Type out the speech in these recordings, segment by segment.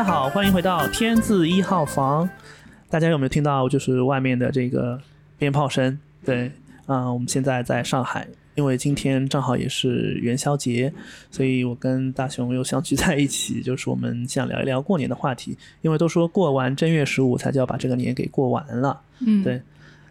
大家好，欢迎回到天字一号房。大家有没有听到就是外面的这个鞭炮声？对，啊、我们现在在上海，因为今天正好也是元宵节，所以我跟大雄又相聚在一起，就是我们想聊一聊过年的话题。因为都说过完正月十五才叫把这个年给过完了。嗯，对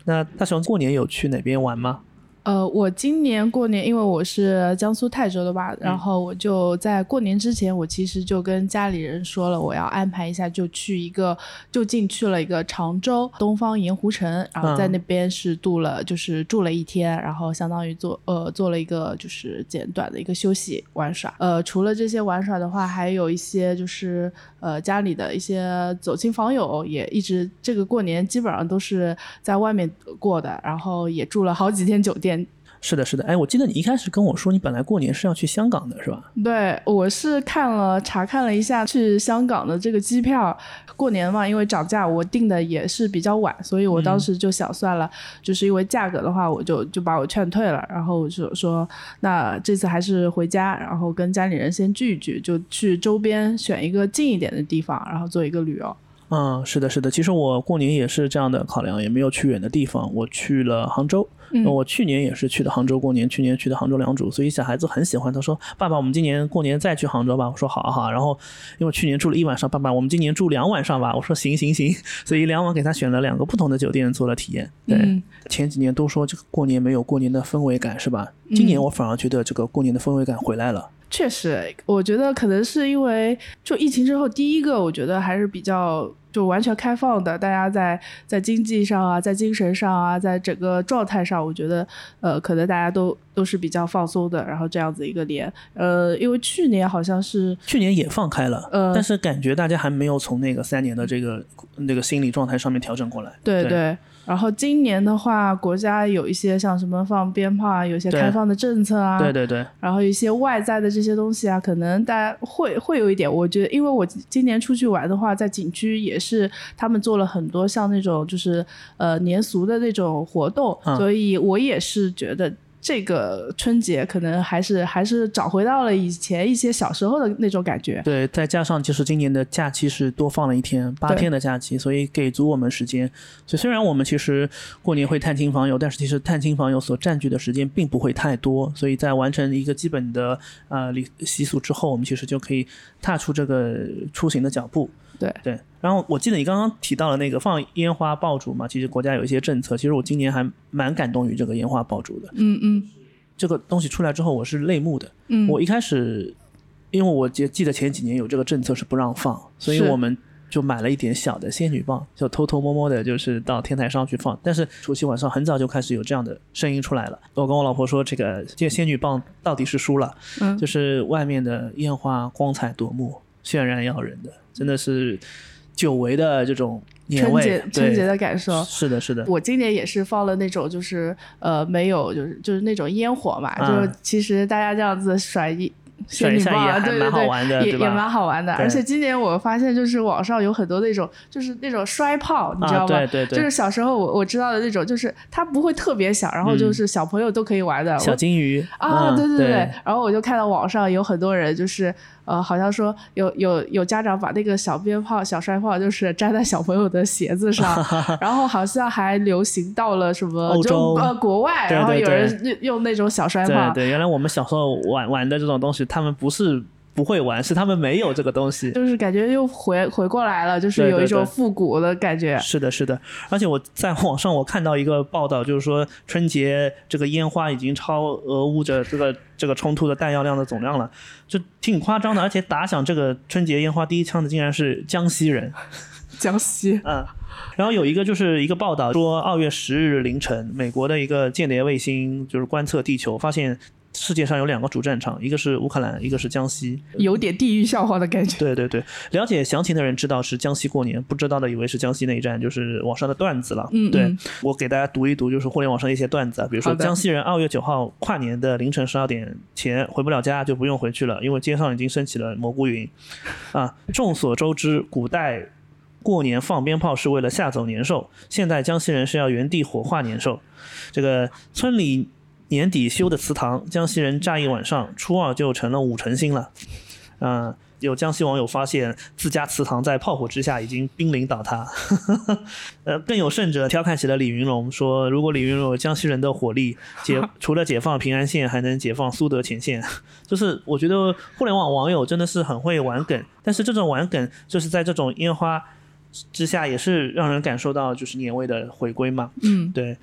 那大雄过年有去哪边玩吗？呃，我今年过年，因为我是江苏泰州的吧，然后我就在过年之前，我其实就跟家里人说了，我要安排一下，就去一个就近去了一个常州东方盐湖城，然后在那边是度了，就是住了一天，然后相当于做呃做了一个就是简短的一个休息玩耍。呃，除了这些玩耍的话，还有一些就是呃家里的一些走亲访友，也一直这个过年基本上都是在外面过的，然后也住了好几天酒店。是的，是的。哎，我记得你一开始跟我说，你本来过年是要去香港的，是吧？对，我是看了查看了一下去香港的这个机票，过年嘛，因为涨价，我订的也是比较晚，所以我当时就想算了，就是因为价格的话，我就就把我劝退了，然后我就说，那这次还是回家，然后跟家里人先聚一聚，就去周边选一个近一点的地方，然后做一个旅游。嗯，是的，是的。其实我过年也是这样的考量，也没有去远的地方，我去了杭州。嗯我去年也是去的杭州过年，去年去的杭州良渚，所以小孩子很喜欢。他说：“爸爸，我们今年过年再去杭州吧。”我说：“好啊好啊。”然后因为去年住了一晚上，爸爸，我们今年住两晚上吧。我说：“行行行。”所以两晚给他选了两个不同的酒店做了体验。对，嗯前几年都说这个过年没有过年的氛围感，是吧？今年嗯我反而觉得这个过年的氛围感回来了。确实，我觉得可能是因为就疫情之后，第一个我觉得还是比较就完全开放的，大家在在经济上啊，在精神上啊，在整个状态上，我觉得呃，可能大家都都是比较放松的，然后这样子一个年，呃，因为去年好像是去年也放开了，呃但是感觉大家还没有从那个三年的这个那个心理状态上面调整过来。对对对。然后今年的话，国家有一些像什么放鞭炮啊，有一些开放的政策啊，对对对，然后一些外在的这些东西啊，可能大家会会有一点，我觉得，因为我今年出去玩的话，在景区也是他们做了很多像那种就是呃年俗的那种活动，嗯所以我也是觉得。这个春节可能还是还是找回到了以前一些小时候的那种感觉。对，再加上就是今年的假期是多放了一天，八天的假期，所以给足我们时间。所以虽然我们其实过年会探亲访友，但是其实探亲访友所占据的时间并不会太多。所以在完成一个基本的呃礼习俗之后，我们其实就可以踏出这个出行的脚步。对对，然后我记得你刚刚提到了那个放烟花爆竹嘛，其实国家有一些政策，其实我今年还蛮感动于这个烟花爆竹的。嗯嗯这个东西出来之后，我是泪目的。嗯，我一开始，因为我记记得前几年有这个政策是不让放，所以我们就买了一点小的仙女棒，就偷偷摸摸的，就是到天台上去放。但是除夕晚上很早就开始有这样的声音出来了。我跟我老婆说，这个这仙女棒到底是输了，嗯就是外面的烟花光彩夺目，渲染要人的，真的是久违的这种。春节春节的感受。是的，是的，我今年也是放了那种，就是呃没有，就是就是那种烟火嘛，嗯就其实大家这样子甩一甩一下仙女棒啊，也还蛮好对对对，也也蛮好玩的。而且今年我发现，就是网上有很多那种，就是那种摔炮，你知道啊，吗？对对对，就是小时候我我知道的那种，就是它不会特别小，然后就是小朋友都可以玩的。小金鱼啊，对对对，然后我就看到网上有很多人就是呃，好像说有有有家长把那个小鞭炮、小摔炮，就是粘在小朋友的鞋子上，然后好像还流行到了什么就欧洲呃国外，对然后有人用用那种小摔炮，对对，原来我们小时候玩玩的这种东西，他们不是不会玩，是他们没有这个东西。就是感觉又回回过来了，就是有一种复古的感觉。是的，是的，而且我在网上我看到一个报道，就是说春节这个烟花已经超俄乌这这个这个冲突的弹药量的总量了，就挺夸张的。而且打响这个春节烟花第一枪的竟然是江西人，江西，嗯。然后有一个就是一个报道说，二月十日凌晨，美国的一个间谍卫星就是观测地球，发现世界上有两个主战场，一个是乌克兰，一个是江西。有点地狱笑话的感觉。对对对，了解详情的人知道是江西过年，不知道的以为是江西内战，就是网上的段子了。对嗯对我给大家读一读，就是互联网上的一些段子啊，比如说江西人二月九号跨年的凌晨十二点前回不了家，就不用回去了，因为街上已经升起了蘑菇云。啊，众所周知，古代。过年放鞭炮是为了吓走年兽，现在江西人是要原地火化年兽。这个村里年底修的祠堂，江西人炸一晚上，初二就成了五成新了。嗯、有江西网友发现自家祠堂在炮火之下已经濒临倒塌。呃，更有甚者调侃起了李云龙，说如果李云龙有江西人的火力，解 除了解放平安县，还能解放苏德前线。就是我觉得互联网网友真的是很会玩梗，但是这种玩梗就是在这种烟花之下，也是让人感受到就是年味的回归嘛。嗯，对。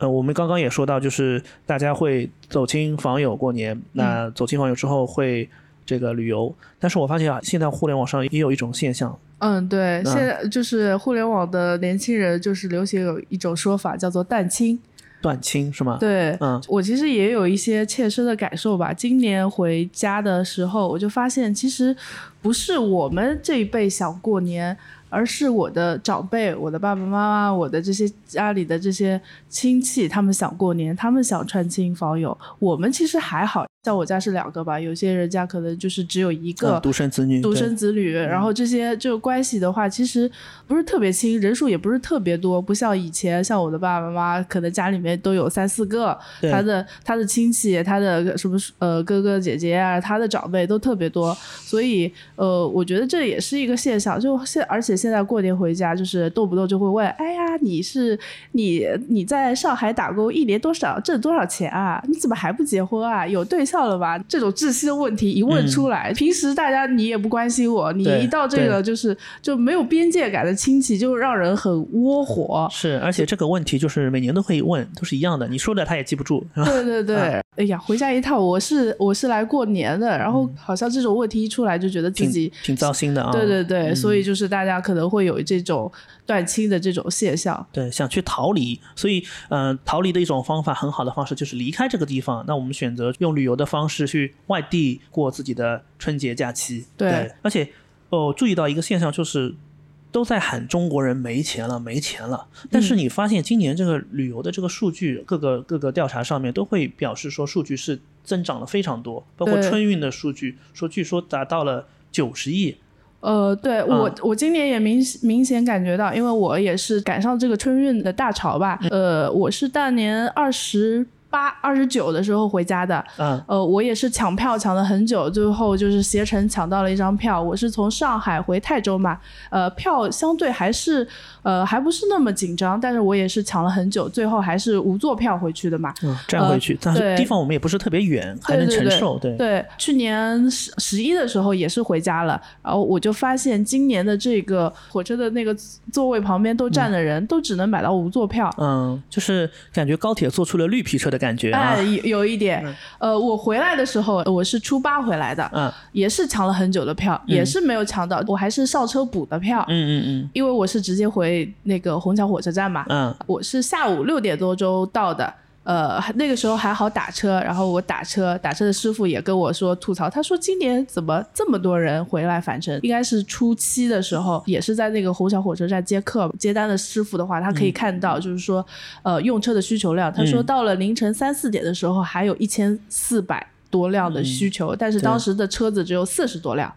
呃，我们刚刚也说到，就是大家会走亲访友过年，那走亲访友之后会这个旅游，但是我发现啊，现在互联网上也有一种现象，嗯，对，现在就是互联网的年轻人就是流行有一种说法叫做淡亲。断亲是吗？对，嗯，我其实也有一些切身的感受吧。今年回家的时候，我就发现，其实不是我们这一辈想过年。而是我的长辈，我的爸爸妈妈，我的这些家里的这些亲戚，他们想过年，他们想串亲访友。我们其实还好像我家是两个吧，有些人家可能就是只有一个独生子女，独生子女。然后这些就关系的话，其实不是特别亲，人数也不是特别多，不像以前，像我的爸爸妈妈，可能家里面都有三四个，他的他的亲戚，他的什么呃哥哥姐姐啊，他的长辈都特别多。所以呃，我觉得这也是一个现象，就现而且。现在过年回家，就是动不动就会问：“哎呀，你是你你在上海打工，一年多少挣多少钱啊？你怎么还不结婚啊？有对象了吧？”这种窒息的问题一问出来，平时大家你也不关心我，你一到这个就是就没有边界感的亲戚，就让人很窝火。是，而且这个问题就是每年都会问，都是一样的，你说的他也记不住。对对对，哎呀，回家一趟，我是我是来过年的，然后好像这种问题一出来，就觉得自己挺糟心的啊。对对对，所以就是大家。可能会有这种断亲的这种现象，对，想去逃离，所以，嗯，逃离的一种方法，很好的方式就是离开这个地方。那我们选择用旅游的方式去外地过自己的春节假期。对，而且，哦，注意到一个现象，就是都在喊中国人没钱了，没钱了。但是你发现今年这个旅游的这个数据，各个各个调查上面都会表示说，数据是增长了非常多，包括春运的数据，说据说达到了九十亿。呃，对我，我今年也明明显感觉到，因为我也是赶上这个春运的大潮吧。呃，我是大年二十。八二十九的时候回家的，嗯，呃，我也是抢票抢了很久，最后就是携程抢到了一张票。我是从上海回泰州嘛，呃，票相对还是呃还不是那么紧张，但是我也是抢了很久，最后还是无座票回去的嘛，嗯，站回去，但是地方我们也不是特别远，还能承受，对对。去年十十一的时候也是回家了，然后我就发现今年的这个火车的那个座位旁边都站的人都只能买到无座票，嗯，就是感觉高铁做出了绿皮车的。感觉哎，有有一点，呃，我回来的时候我是初八回来的，嗯，也是抢了很久的票，也是没有抢到，我还是上车补的票，嗯嗯嗯，因为我是直接回那个虹桥火车站嘛，嗯，我是下午六点多钟到的。呃，那个时候还好打车，然后我打车，打车的师傅也跟我说吐槽，他说今年怎么这么多人回来返程？应该是初七的时候，也是在那个虹桥火车站接客接单的师傅的话，他可以看到，就是说，呃，用车的需求量，他说到了凌晨三四点的时候，还有一千四百多辆的需求，但是当时的车子只有四十多辆。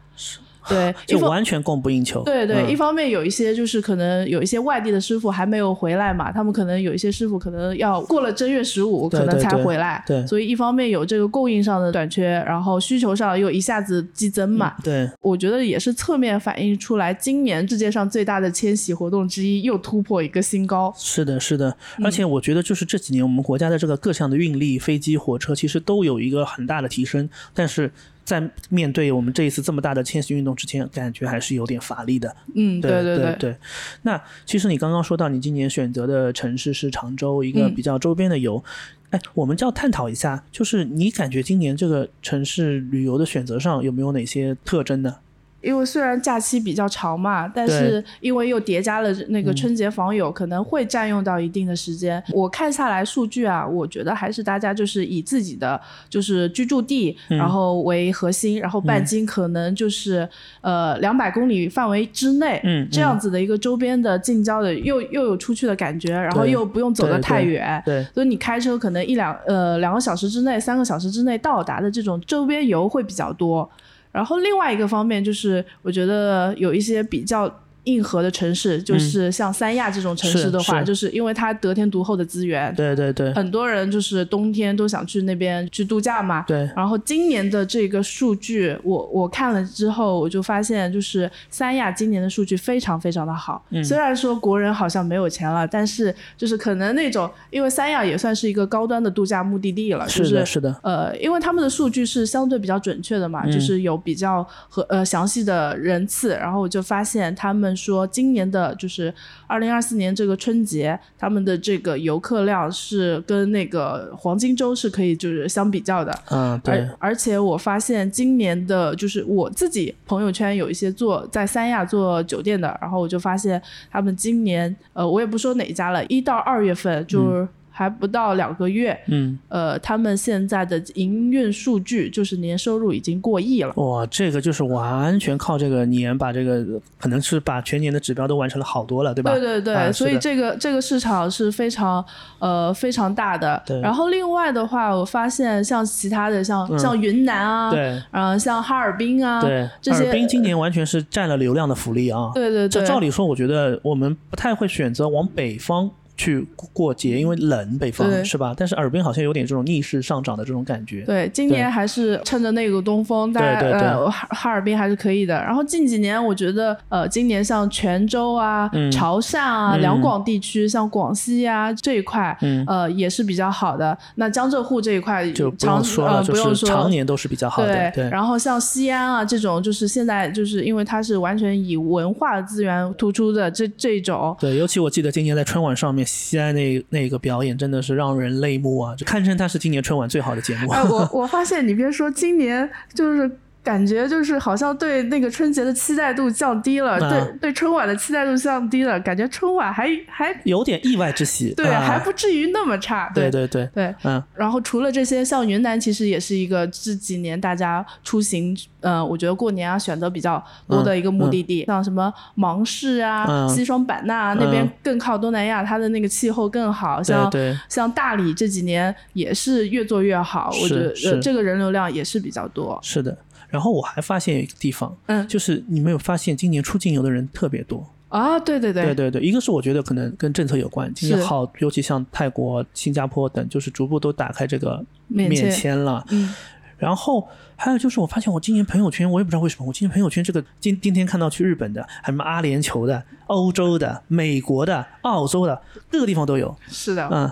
对，就完全供不应求。对对，一方面有一些就是可能有一些外地的师傅还没有回来嘛，他们可能有一些师傅可能要过了正月十五可能才回来。对，所以一方面有这个供应上的短缺，然后需求上又一下子激增嘛。对，我觉得也是侧面反映出来，今年世界上最大的迁徙活动之一又突破一个新高。是的，是的，而且我觉得就是这几年我们国家的这个各项的运力，飞机、火车其实都有一个很大的提升，但是。在面对我们这一次这么大的迁徙运动之前，感觉还是有点乏力的。嗯，对对对对。那其实你刚刚说到，你今年选择的城市是常州，一个比较周边的游。哎，我们就要探讨一下，就是你感觉今年这个城市旅游的选择上有没有哪些特征呢？因为虽然假期比较长嘛，但是因为又叠加了那个春节访友，可能会占用到一定的时间。我看下来数据啊，我觉得还是大家就是以自己的就是居住地，然后为核心，然后半径可能就是呃两百公里范围之内，这样子的一个周边的近郊的，又又有出去的感觉，然后又不用走得太远，对，所以你开车可能一两呃两个小时之内、三个小时之内到达的这种周边游会比较多。然后另外一个方面就是，我觉得有一些比较硬核的城市，就是像三亚这种城市的话，就是因为它得天独厚的资源，对对对。很多人就是冬天都想去那边去度假嘛。对，然后今年的这个数据，我我看了之后，我就发现就是三亚今年的数据非常非常的好。嗯。虽然说国人好像没有钱了，但是就是可能那种，因为三亚也算是一个高端的度假目的地了，就是的，是的，呃，因为他们的数据是相对比较准确的嘛，嗯。就是有比较和呃详细的人次，然后我就发现他们说今年的就是二零二四年这个春节，他们的这个游客量是跟那个黄金周是可以就是相比较的。嗯，对而，而且我发现今年的，就是我自己朋友圈有一些做在三亚做酒店的，然后我就发现他们今年，呃，我也不说哪一家了，一到二月份就是还不到两个月，嗯，呃，他们现在的营运数据就是年收入已经过亿了。哇，这个就是完全靠这个年把这个，可能是把全年的指标都完成了好多了，对吧？对对对，啊所以这个这个市场是非常呃非常大的对。然后另外的话，我发现像其他的像、嗯像云南啊，对呃，像哈尔滨啊，对，这些哈尔滨今年完全是占了流量的福利啊。对对对，这照理说，我觉得我们不太会选择往北方去过节，因为冷，北方是吧？但是哈尔滨好像有点这种逆势上涨的这种感觉。对，今年还是趁着那个东风，大家对对对呃哈哈尔滨还是可以的。然后近几年，我觉得呃，今年像泉州啊、嗯潮汕啊、嗯两广地区，像广西啊这一块，嗯呃，也是比较好的。那江浙沪这一块就不常用说了，呃不用就是说，常年都是比较好的。对，然后像西安啊这种，就是现在就是因为它是完全以文化资源突出的这这种，对，尤其我记得今年在春晚上面，西安那那个表演真的是让人泪目啊，堪称它是今年春晚最好的节目。我我发现你别说，今年就是感觉就是好像对那个春节的期待度降低了，啊对对春晚的期待度降低了，感觉春晚还还有点意外之喜。对、啊还不至于那么差。对对对对，嗯，然后除了这些，像云南其实也是一个这几年大家出行，呃，我觉得过年啊选择比较多的一个目的地，像什么芒市啊、嗯西双版纳、啊、那边嗯更靠东南亚，它的那个气候更好，像像大理这几年也是越做越好，我觉得这个人流量也是比较多。是的。然后我还发现一个地方，嗯。就是你没有发现今年出境游的人特别多。啊，对对对。对对对，一个是我觉得可能跟政策有关，今年是好，尤其像泰国、新加坡等，就是逐步都打开这个免签。了。嗯，然后还有就是，我发现我今年朋友圈，我也不知道为什么，我今年朋友圈这个今今天看到去日本的，还有什么阿联酋的、欧洲的、美国的、澳洲的，各个地方都有。是的，嗯，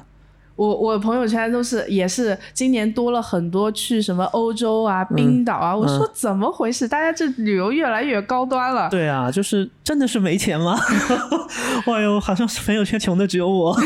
我我朋友圈都是也是今年多了很多去什么欧洲啊、冰岛啊，我说怎么回事？大家这旅游越来越高端了。对啊，就是真的是没钱吗？哎呦，好像是朋友圈穷的只有我。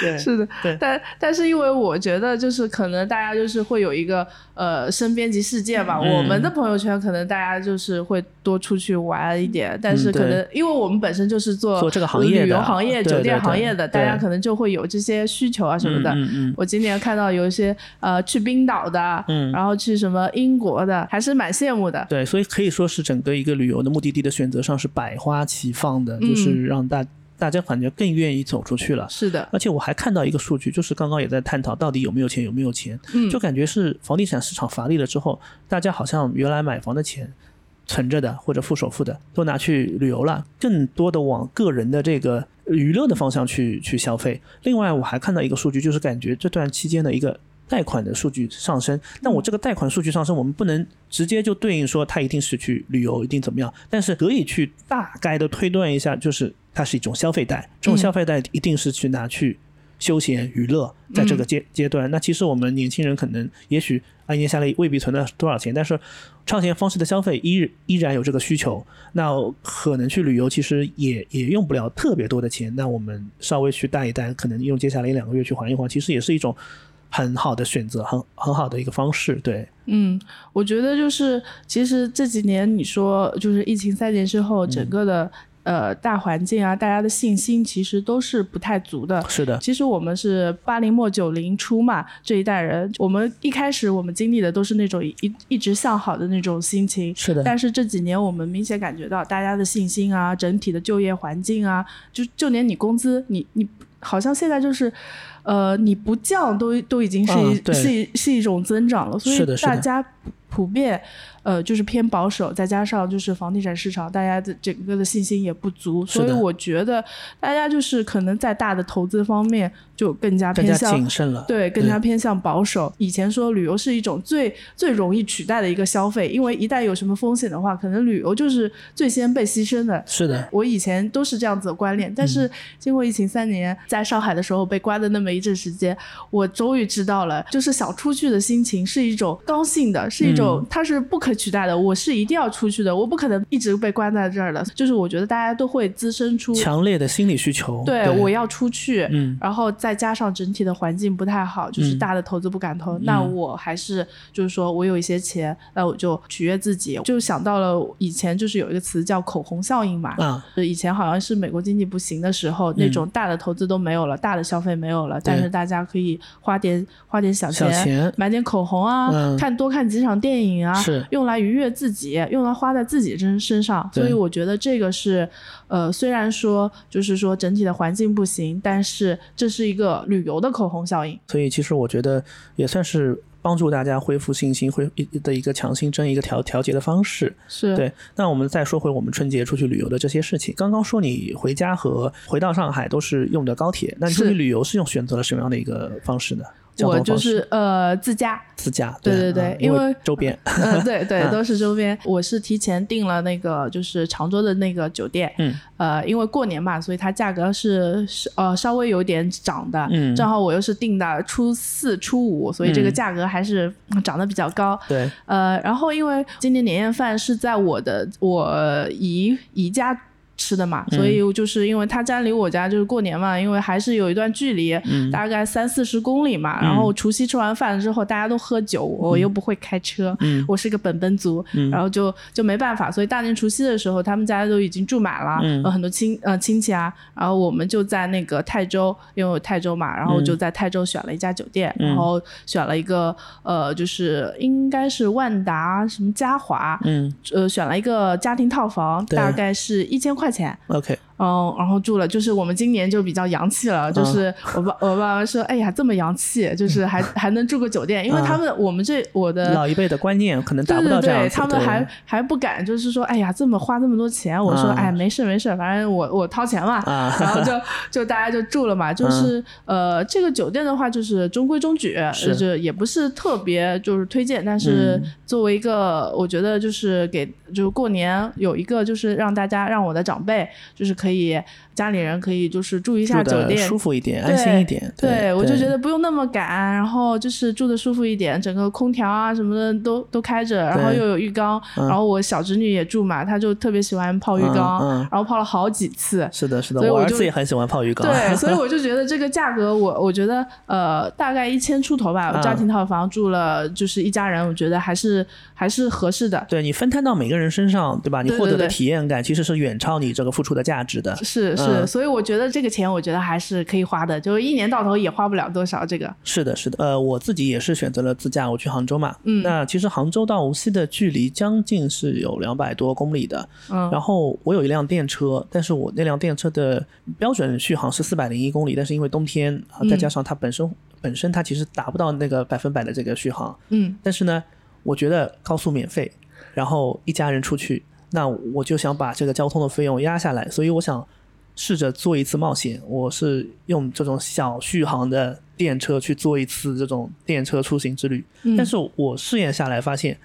对，是的，对。但但是因为我觉得就是可能大家就是会有一个呃身边及世界吧，嗯我们的朋友圈可能大家就是会多出去玩一点，但是可能因为我们本身就是做做这个行业旅游行业、酒店行业的，大家可能就会有这些需求啊什么的。嗯嗯我今年看到有一些呃去冰岛的，嗯。然后去什么英国的，还是蛮羡慕的。对，所以可以说是整个一个旅游的目的地的选择上是百花齐放的，嗯就是让大大家感觉更愿意走出去了。是的，而且我还看到一个数据，就是刚刚也在探讨到底有没有钱，有没有钱，嗯就感觉是房地产市场乏力了之后，大家好像原来买房的钱存着的或者付首付的都拿去旅游了，更多的往个人的这个娱乐的方向去去消费。另外，我还看到一个数据，就是感觉这段期间的一个。贷款的数据上升，那我这个贷款数据上升，我们不能直接就对应说它一定是去旅游，一定怎么样，但是可以去大概的推断一下，就是它是一种消费贷，这种嗯消费贷一定是去拿去休闲娱乐，在这个阶阶段，那其实我们年轻人可能也许按年下来未必存了多少钱，但是超前方式的消费依依然有这个需求，那可能去旅游其实也也用不了特别多的钱，那我们稍微去贷一贷，可能用接下来一两个月去还一还，其实也是一种很好的选择，很很好的一个方式，对，嗯，我觉得就是其实这几年你说就是疫情三年之后，整个的、呃大环境啊，大家的信心其实都是不太足的。是的，其实我们是八零末九零初嘛，这一代人，我们一开始我们经历的都是那种一一直向好的那种心情，是的，但是这几年我们明显感觉到大家的信心啊，整体的就业环境啊，就就连你工资，你你好像现在就是，呃，你不降都都已经是一、嗯是一是一种增长了，所以大家普遍，呃，就是偏保守，再加上就是房地产市场，大家的整个的信心也不足，所以我觉得大家就是可能在大的投资方面就更加偏向谨慎了，对，更加偏向保守。以前说旅游是一种最最容易取代的一个消费，因为一旦有什么风险的话，可能旅游就是最先被牺牲的。是的，我以前都是这样子的观念，但是经过疫情三年，在上海的时候被关的那么一阵时间，我终于知道了，就是想出去的心情是一种高兴的，是一种它是不可 取代的。我是一定要出去的，我不可能一直被关在这儿的。就是我觉得大家都会滋生出强烈的心理需求，对，我要出去，嗯，然后再加上整体的环境不太好，就是大的投资不敢投，那我还是就是说我有一些钱，那我就取悦自己，就想到了以前就是有一个词叫口红效应嘛，啊，以前好像是美国经济不行的时候，那种大的投资都没有了，大的消费没有了，但是大家可以花点花点小钱买点口红啊，看多看几场电影啊，是用来愉悦自己，用来花在自己身身上，所以我觉得这个是，呃，虽然说就是说整体的环境不行，但是这是一个旅游的口红效应，所以其实我觉得也算是。帮助大家恢复信心，恢的一个强心针，一个调调节的方式。是对。那我们再说回我们春节出去旅游的这些事情。刚刚说你回家和回到上海都是用的高铁，那你出去旅游是用选择了什么样的一个方式呢？我就是呃自驾，自驾，对对对，因为周边，嗯对对都是周边。我是提前订了那个就是常州的那个酒店，嗯。呃因为过年嘛，所以它价格是呃稍微有点涨的，嗯。正好我又是订的初四初五，所以这个价格还是涨得比较高，对。呃然后因为今年年夜饭是在我的我姨姨家。吃的嘛，所以就是因为他家离我家就是过年嘛，因为还是有一段距离，大概三四十公里嘛。然后除夕吃完饭之后，大家都喝酒，我又不会开车，我是个本本族，然后就就没办法。所以大年除夕的时候，他们家都已经住满了，有很多亲呃亲戚啊。然后我们就在那个泰州，因为泰州嘛，然后就在泰州选了一家酒店，然后选了一个呃，就是应该是万达什么嘉华，嗯，呃，选了一个家庭套房，大概是一千块。钱，OK。嗯，然后住了，就是我们今年就比较洋气了，就是我爸我爸爸说，哎呀，这么洋气，就是还 还能住个酒店，因为他们我们这我的老一辈的观念可能达不到这样他们还还不敢，就是说，哎呀，这么花这么多钱，我说，哎，没事没事，反正我我掏钱嘛，然后就 就大家就住了嘛，就是呃，这个酒店的话就是中规中矩，就也不是特别就是推荐，但是作为一个我觉得就是给就是过年有一个就是让大家让我的长辈就是可以。家里人可以就是住一下酒店，舒服一点，安心一点。对，我就觉得不用那么赶，然后就是住的舒服一点，整个空调啊什么的都都开着，然后又有浴缸，然后我小侄女也住嘛，她就特别喜欢泡浴缸，然后泡了好几次。是的，是的，我儿子也很喜欢泡浴缸。对，所以我就觉得这个价格，我我觉得呃大概一千出头吧，家庭套房住了就是一家人，我觉得还是还是合适的。对你分摊到每个人身上，对吧？你获得的体验感其实是远超你这个付出的价值的。是是，所以我觉得这个钱，我觉得还是可以花的，就是一年到头也花不了多少。这个是的，是的，呃，我自己也是选择了自驾，我去杭州嘛。嗯，那其实杭州到无锡的距离将近是有两百多公里的。嗯，然后我有一辆电车，但是我那辆电车的标准续航是四百零一公里，但是因为冬天啊，再加上它本身本身它其实达不到那个百分百的这个续航。嗯，但是呢，我觉得高速免费，然后一家人出去。那我就想把这个交通的费用压下来，所以我想试着做一次冒险。我是用这种小续航的电车去做一次这种电车出行之旅。但是我试验下来发现，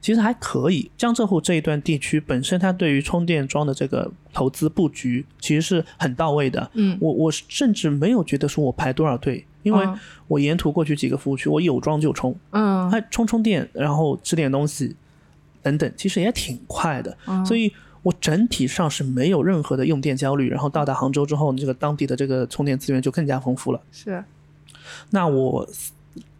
其实还可以。江浙沪这一段地区本身，它对于充电桩的这个投资布局其实是很到位的。嗯，我我甚至没有觉得说我排多少队，因为我沿途过去几个服务区，我有装就充。嗯，还充充电，然后吃点东西。等等，其实也挺快的，所以我整体上是没有任何的用电焦虑。然后到达杭州之后，这个当地的这个充电资源就更加丰富了。是，那我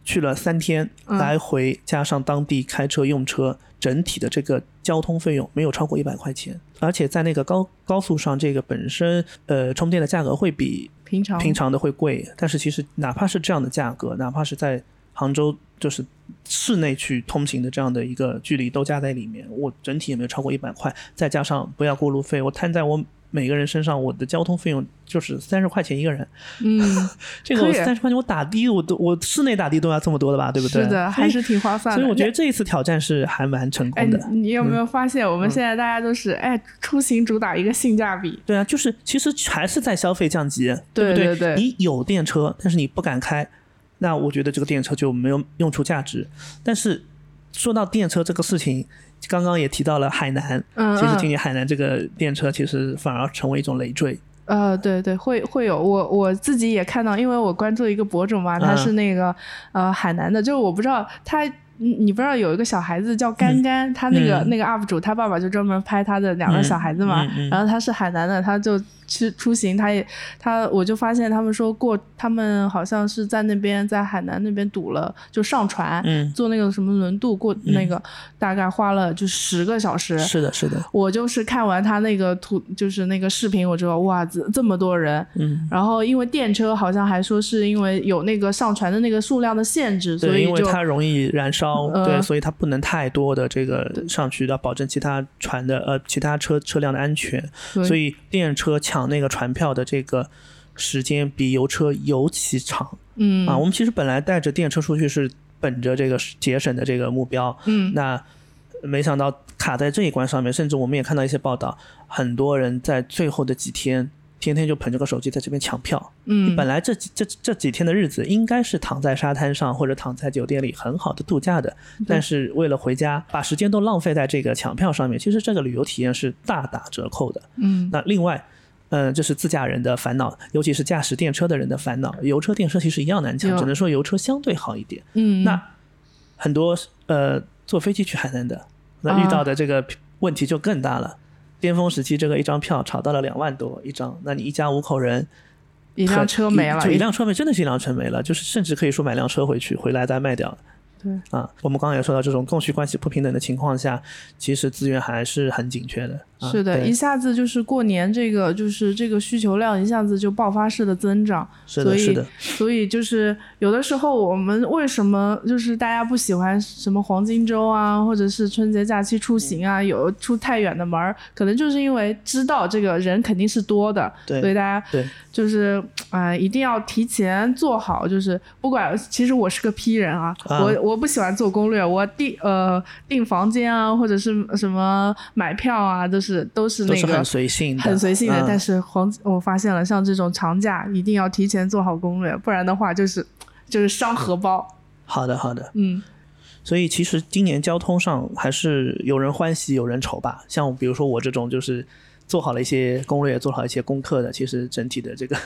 去了三天，来回加上当地开车用车，整体的这个交通费用没有超过一百块钱。而且在那个高高速上，这个本身呃充电的价格会比平常平常的会贵，但是其实哪怕是这样的价格，哪怕是在杭州就是市内去通行的这样的一个距离都加在里面，我整体也没有超过一百块，再加上不要过路费，我摊在我。每个人身上我的交通费用就是三十块钱一个人，嗯，这个三十块钱我打的我都我室内打的都要这么多的吧，对不对？是的，还是挺划算的。所以我觉得这一次挑战是还蛮成哎，功的。你你有没有发现，我们现在大家都是哎，出行主打一个性价比。对啊，就是其实还是在消费降级，对不对？对对你有电车，但是你不敢开，那我觉得这个电车就没有用处价值。但是说到电车这个事情，刚刚也提到了海南，其实今年海南这个电车其实反而成为一种累赘。呃，对对，会会有我我自己也看到，因为我关注一个博主嘛，他嗯是那个、呃海南的，就是我不知道他。你你不知道有一个小孩子叫甘甘，他那个、嗯那个 UP 主，他爸爸就专门拍他的两个小孩子嘛，然后他是海南的，他就去出行，他也他我就发现他们说过，他们好像是在那边在海南那边堵了，就上船，嗯。坐那个什么轮渡过那个，大概花了就十个小时，是的，是的，我就是看完他那个图，就是那个视频，我知道哇，这这么多人。嗯，然后因为电车好像还说是因为有那个上船的那个数量的限制，所对，因为它容易燃烧，呃对，所以它不能太多的这个上去，要保证其他船的呃其他车车辆的安全。对。所以电车抢那个船票的这个时间比油车尤其长嗯啊。我们其实本来带着电车出去是本着这个节省的这个目标，嗯那没想到卡在这一关上面，甚至我们也看到一些报道，很多人在最后的几天。天天就捧着个手机在这边抢票，嗯本来这几这这几天的日子应该是躺在沙滩上或者躺在酒店里很好的度假的，但是为了回家，把时间都浪费在这个抢票上面，其实这个旅游体验是大打折扣的。嗯那另外，嗯、这是自驾人的烦恼，尤其是驾驶电车的人的烦恼。油车、电车其实一样难抢，只能说油车相对好一点。嗯那很多呃坐飞机去海南的，那啊遇到的这个问题就更大了。巅峰时期，这个一张票炒到了两万多一张，那你一家五口人，一辆车没了，就一辆车没，真的是一辆车没了，就是甚至可以说买辆车回去，回来再卖掉。对啊，我们刚刚也说到，这种供需关系不平等的情况下，其实资源还是很紧缺的。啊、是的，一下子就是过年这个就是这个需求量一下子就爆发式的增长，是的，所以是的，所以就是有的时候我们为什么就是大家不喜欢什么黄金周啊，或者是春节假期出行啊，有出太远的门儿，可能就是因为知道这个人肯定是多的，对所以大家对，就是啊、一定要提前做好，就是不管其实我是个 P 人啊，啊我我不喜欢做攻略，我订呃订房间啊，或者是什么买票啊，都是都是那个都是很随性的，很随性的，嗯但是黄我发现了，像这种长假一定要提前做好攻略，不然的话就是就是伤荷包。好的，好的。嗯所以其实今年交通上还是有人欢喜有人愁吧。像比如说我这种就是做好了一些攻略、做好一些功课的，其实整体的这个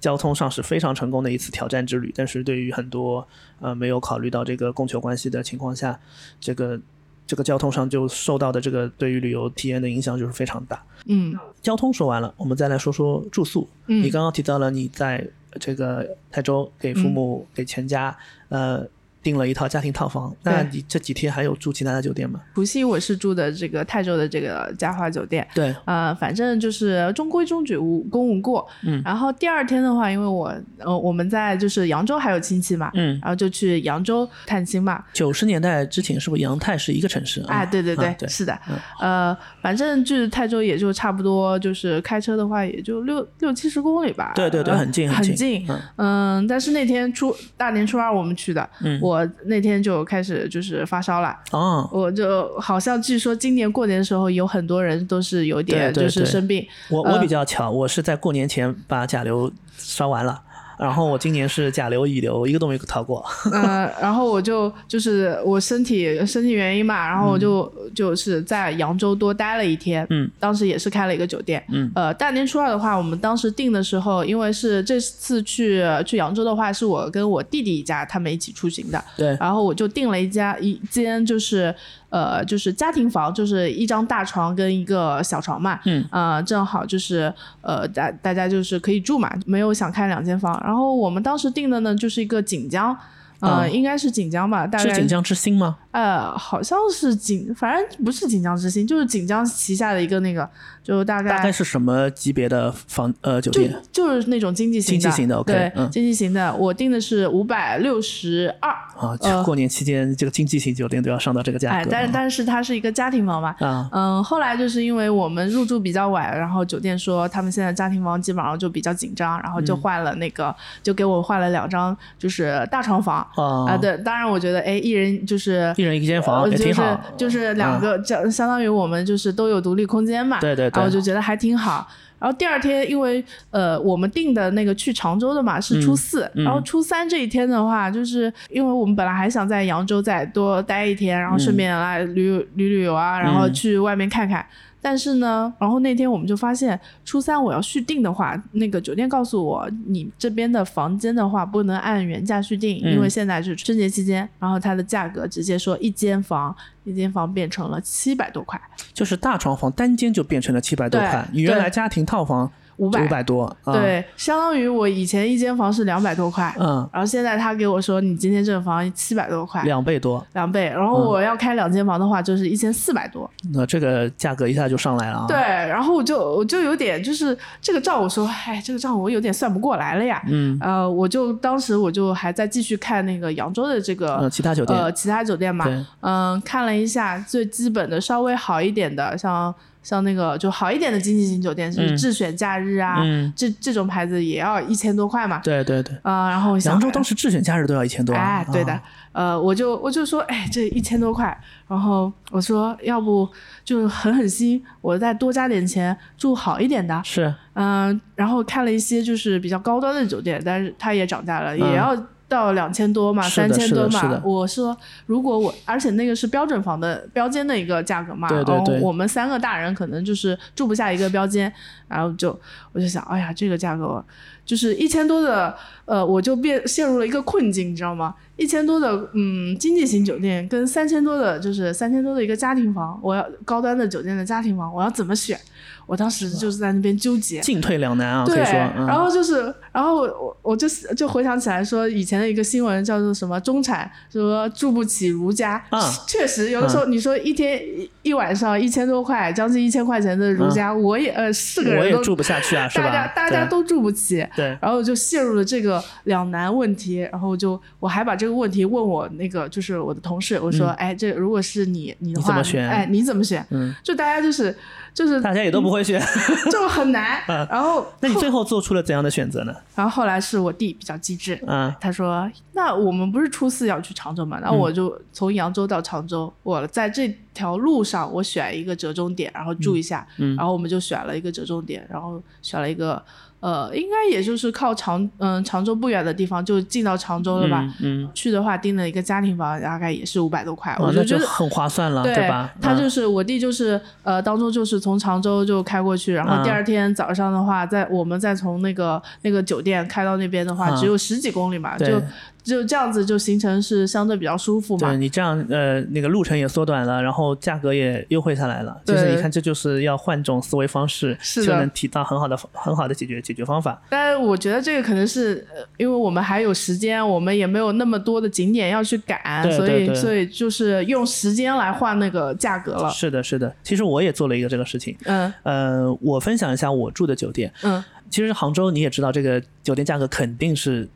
交通上是非常成功的一次挑战之旅。但是对于很多呃没有考虑到这个供求关系的情况下，这个这个交通上就受到的这个对于旅游体验的影响就是非常大。嗯交通说完了，我们再来说说住宿。嗯你刚刚提到了你在这个泰州给父母、给全家呃订了一套家庭套房，那你这几天还有住其他的酒店吗？除夕我是住的这个泰州的这个嘉华酒店。对，呃，反正就是中规中矩，无功无过。嗯然后第二天的话，因为我呃我们在就是扬州还有亲戚嘛，嗯，然后就去扬州探亲嘛。九十年代之前是不是扬泰是一个城市？哎，对对对，是的，嗯呃，反正距泰州也就差不多，就是开车的话也就六六七十公里吧。对对对，呃很近很近。嗯嗯，但是那天初大年初二我们去的，嗯我那天就开始就是发烧了，哦，我就好像据说今年过年的时候有很多人都是有点就是生病，我我呃比较巧，我是在过年前把甲流烧完了。然后我今年是甲流、乙流，一个都没逃过。呃，然后我就就是我身体身体原因嘛，然后我就、就是在扬州多待了一天，嗯，当时也是开了一个酒店，嗯，呃，大年初二的话，我们当时订的时候，因为是这次去去扬州的话，是我跟我弟弟一家他们一起出行的，对，然后我就订了一家一间就是呃就是家庭房，就是一张大床跟一个小床嘛，嗯，呃正好就是呃大大家就是可以住嘛，没有想开两间房。然后我们当时订的呢就是一个锦江。呃，应该是锦江吧，大概是锦江之星吗？呃，好像是锦，反正不是锦江之星，就是锦江旗下的一个那个，就大概大概是什么级别的房呃酒店？就是那种经济型的，经济型的，OK，对，嗯经济型的，我订的是五百六十二，啊，呃过年期间这个经济型酒店都要上到这个价哎，格，但是但是它是一个家庭房嘛，嗯，嗯，后来就是因为我们入住比较晚，然后酒店说他们现在家庭房基本上就比较紧张，然后嗯就换了那个，就给我换了两张就是大床房。啊啊，对，当然我觉得，哎，一人就是一人一间房呃就是也挺好，就是两个，就、相当于我们就是都有独立空间嘛，对对对然后就觉得还挺好。然后第二天，因为呃，我们定的那个去常州的嘛是初四，嗯然后初三这一天的话，就是因为我们本来还想在扬州再多待一天，然后顺便来旅游旅旅游啊，然后去外面看看。但是呢，然后那天我们就发现，初三我要续订的话，那个酒店告诉我，你这边的房间的话不能按原价续订，嗯。因为现在是春节期间，然后它的价格直接说一间房一间房变成了七百多块，就是大床房单间就变成了七百多块，你原来家庭套房五百。五百多，啊，对，相当于我以前一间房是两百多块，嗯，然后现在他给我说你今天这个房七百多块，两倍多，两倍，然后我要开两间房的话就是一千四百多，那这个价格一下就上来了啊，对，，然后我就我就有点就是这个账，我说，哎，这个账我有点算不过来了呀。嗯，呃，我就当时我就还在继续看那个扬州的这个、呃，其他酒店，呃其他酒店嘛，对，嗯、看了一下最基本的稍微好一点的，像像那个就好一点的经济型酒店，就是嗯。智选假日啊，嗯，这这种牌子也要一千多块嘛。对对对，啊、然后扬州当时智选假日都要一千多啊，哎，对的啊，，呃，我就我就说，哎，这一千多块，然后我说，要不就狠狠心，我再多加点钱住好一点的，是，嗯、然后看了一些就是比较高端的酒店，但是它也涨价了，嗯。也要到两千多嘛，三千多嘛。我说，如果我，而且那个是标准房的标间的一个价格嘛，对我们三个大人可能就是住不下一个标间，然后就我就想，哎呀，这个价格就是一千多的，呃，我就变陷入了一个困境，你知道吗？一千多的，嗯，经济型酒店跟三千多的，就是三千多的一个家庭房，我要高端的酒店的家庭房，我要怎么选？我当时就是在那边纠结。进退两难啊，可对，以说，嗯然后就是，然后我我就就回想起来说，以前的一个新闻叫做什么中产说住不起如家，啊。确实有的时候你说一天一一晚上一千多块，将近一千块钱的如家，我也呃是个人都我也住不下去啊，是吧？大家大家都住不起，对，然后就陷入了这个两难问题，然后就我还把这个问题问我那个就是我的同事，我说，哎，这如果是你你的话，嗯你怎么选？哎，你怎么选？嗯，就大家就是就是大家也都不会选，就很难，然后那你最后做出了怎样的选择呢？然后后来是我弟比较机智，啊，他说：“那我们不是初四要去常州嘛？那我就从扬州到常州，我在这条路上我选一个折中点，然后住一下，嗯。然后我们就选了一个折中点，然后选了一个呃，应该也就是靠常嗯、常州不远的地方，就进到常州了吧。嗯，嗯去的话订了一个家庭房，大概也是五百多块，我就觉得。”就很划算了，对吧？他嗯就是我弟，就是呃，当初就是从常州就开过去，然后嗯第二天早上的话，在我们再从那个那个酒店开到那边的话，嗯只有十几公里嘛，对就就这样子就行程是相对比较舒服嘛对。你这样，呃，那个路程也缩短了，然后价格也优惠下来了。其对实你看，这就是要换种思维方式，是就能提到很好的、很好的解决解决方法。但是我觉得这个可能是，呃因为我们还有时间，我们也没有那么多的景点要去赶，所对对对以所以就是用时间来换那个价格了。是的，是的。其实我也做了一个这个事情。嗯呃，我分享一下我住的酒店。嗯，其实杭州你也知道，这个酒店价格肯定是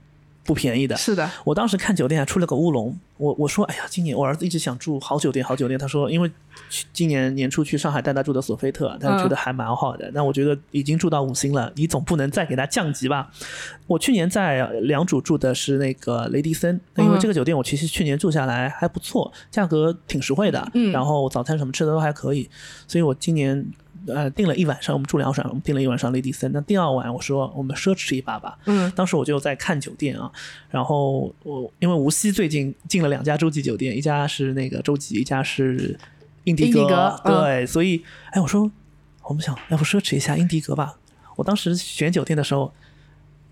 不便宜的。是的，我当时看酒店还出了个乌龙，我我说，哎呀，今年我儿子一直想住好酒店，好酒店。他说，因为去今年年初去上海带他住的索菲特，他觉得还蛮好的。那我觉得已经住到五星了，你总不能再给他降级吧？我去年在良渚住的是那个雷迪森，那因为嗯这个酒店我其实去年住下来还不错，价格挺实惠的，嗯然后早餐什么吃的都还可以，所以我今年。呃，订了一晚上，我们住两晚上，我们订了一晚上雷迪森。那第二晚我说我们奢侈一把吧，嗯当时我就在看酒店啊，然后我因为无锡最近进了两家洲际酒店，一家是那个洲际，一家是英迪格，对，所以哎，我说我们想要不奢侈一下英迪格吧。我当时选酒店的时候。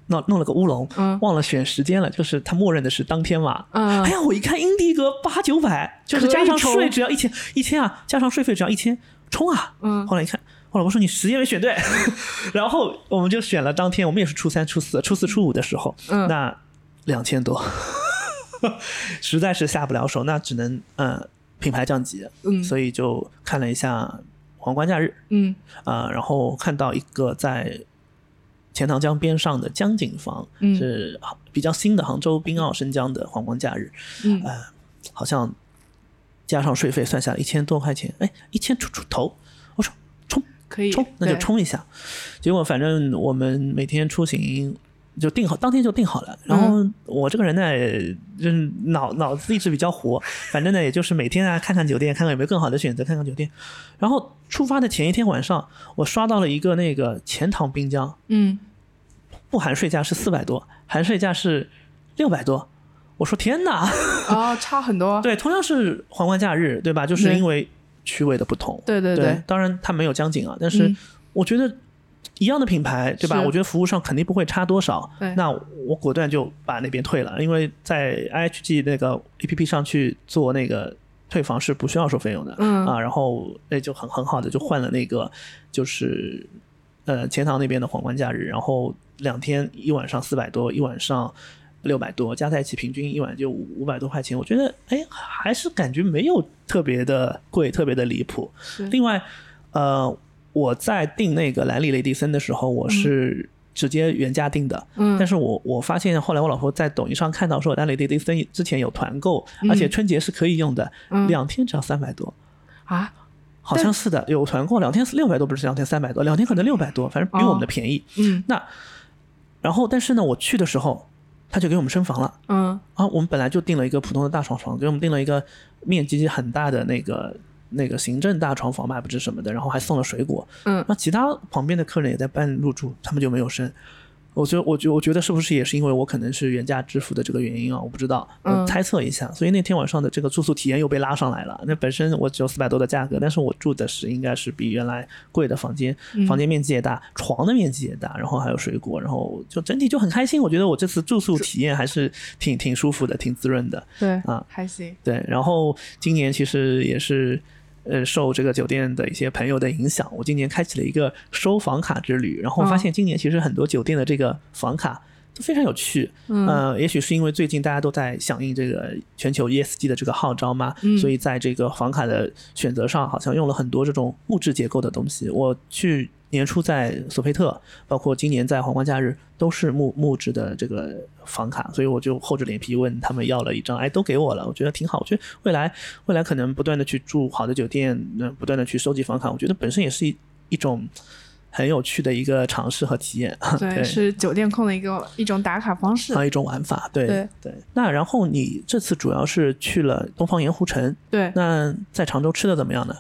弄弄了个乌龙，嗯忘了选时间了，就是他默认的是当天嘛。嗯哎呀，我一看英迪格八九百，就是加上税只要一千，一千啊，加上税费只要一千，冲啊！嗯。后来一看，我老婆说你时间没选对，然后我们就选了当天，我们也是初三、初四、初四、初五的时候，嗯。那两千多，实在是下不了手，那只能嗯品牌降级，嗯。所以就看了一下皇冠假日。嗯。啊、然后看到一个在钱塘江边上的江景房，嗯。是比较新的杭州滨澳生江的皇冠假日，嗯。呃，好像加上税费算下来一千多块钱，哎，一千出出头，我说冲可以冲，那就冲一下。结果反正我们每天出行就定好，当天就定好了。然嗯后我这个人呢，就是脑脑子一直比较活，反正呢，也就是每天啊看看酒店，看看有没有更好的选择，看看酒店。然后出发的前一天晚上，我刷到了一个那个钱塘滨江，嗯不含税价是四百多，含税价是六百多。我说天哪！啊，差很多，对，同样是皇冠假日，对吧？就是因为区位的不同。对对对当然它没有江景啊，但是嗯我觉得一样的品牌，对吧？我觉得服务上肯定不会差多少。对那我果断就把那边退了，因为在 IHG 那个 APP 上去做那个退房是不需要收费用的。嗯啊，然后那就很很好的就换了那个就是呃钱塘那边的皇冠假日，然后两天一晚上四百多，一晚上。六百多，加在一起平均一晚就五五百多块钱，我觉得哎，还是感觉没有特别的贵，特别的离谱。另外，呃，我在订那个兰里雷迪森的时候，我是直接原价订的。嗯但是我我发现后来我老婆在抖音上看到说兰里雷迪森之前有团购，嗯而且春节是可以用的，嗯两天只要三百多。啊好像是的，有团购，两天六百多，不是两天三百多，两天可能六百多，反正比我们的便宜。嗯那然后，但是呢，我去的时候，他就给我们升房了。嗯啊，我们本来就订了一个普通的大床房，给我们订了一个面积很大的那个那个行政大床房吧，不知什么的，然后还送了水果。嗯那其他旁边的客人也在办入住，他们就没有升。我觉得，我觉我觉得是不是也是因为我可能是原价支付的这个原因啊？我不知道，猜测一下。所以那天晚上的这个住宿体验又被拉上来了。那本身我只有四百多的价格，但是我住的是应该是比原来贵的房间，嗯房间面积也大，床的面积也大，然后还有水果，然后就整体就很开心。我觉得我这次住宿体验还是挺挺舒服的，挺滋润的。对啊还行对，然后今年其实也是，呃，受这个酒店的一些朋友的影响，我今年开启了一个收房卡之旅，然后发现今年其实很多酒店的这个房卡都非常有趣。嗯呃，也许是因为最近大家都在响应这个全球 ESG 的这个号召嘛，嗯所以在这个房卡的选择上，好像用了很多这种木质结构的东西。我去年初在索菲特，包括今年在皇冠假日，都是木木质的这个房卡，所以我就厚着脸皮问他们要了一张，哎，都给我了，我觉得挺好。我觉得未来未来可能不断的去住好的酒店，那不断的去收集房卡，我觉得本身也是一一种很有趣的一个尝试和体验。对是酒店控的一个一种打卡方式还有一种玩法，对对对。那然后你这次主要是去了东方盐湖城，对那在常州吃的怎么样呢？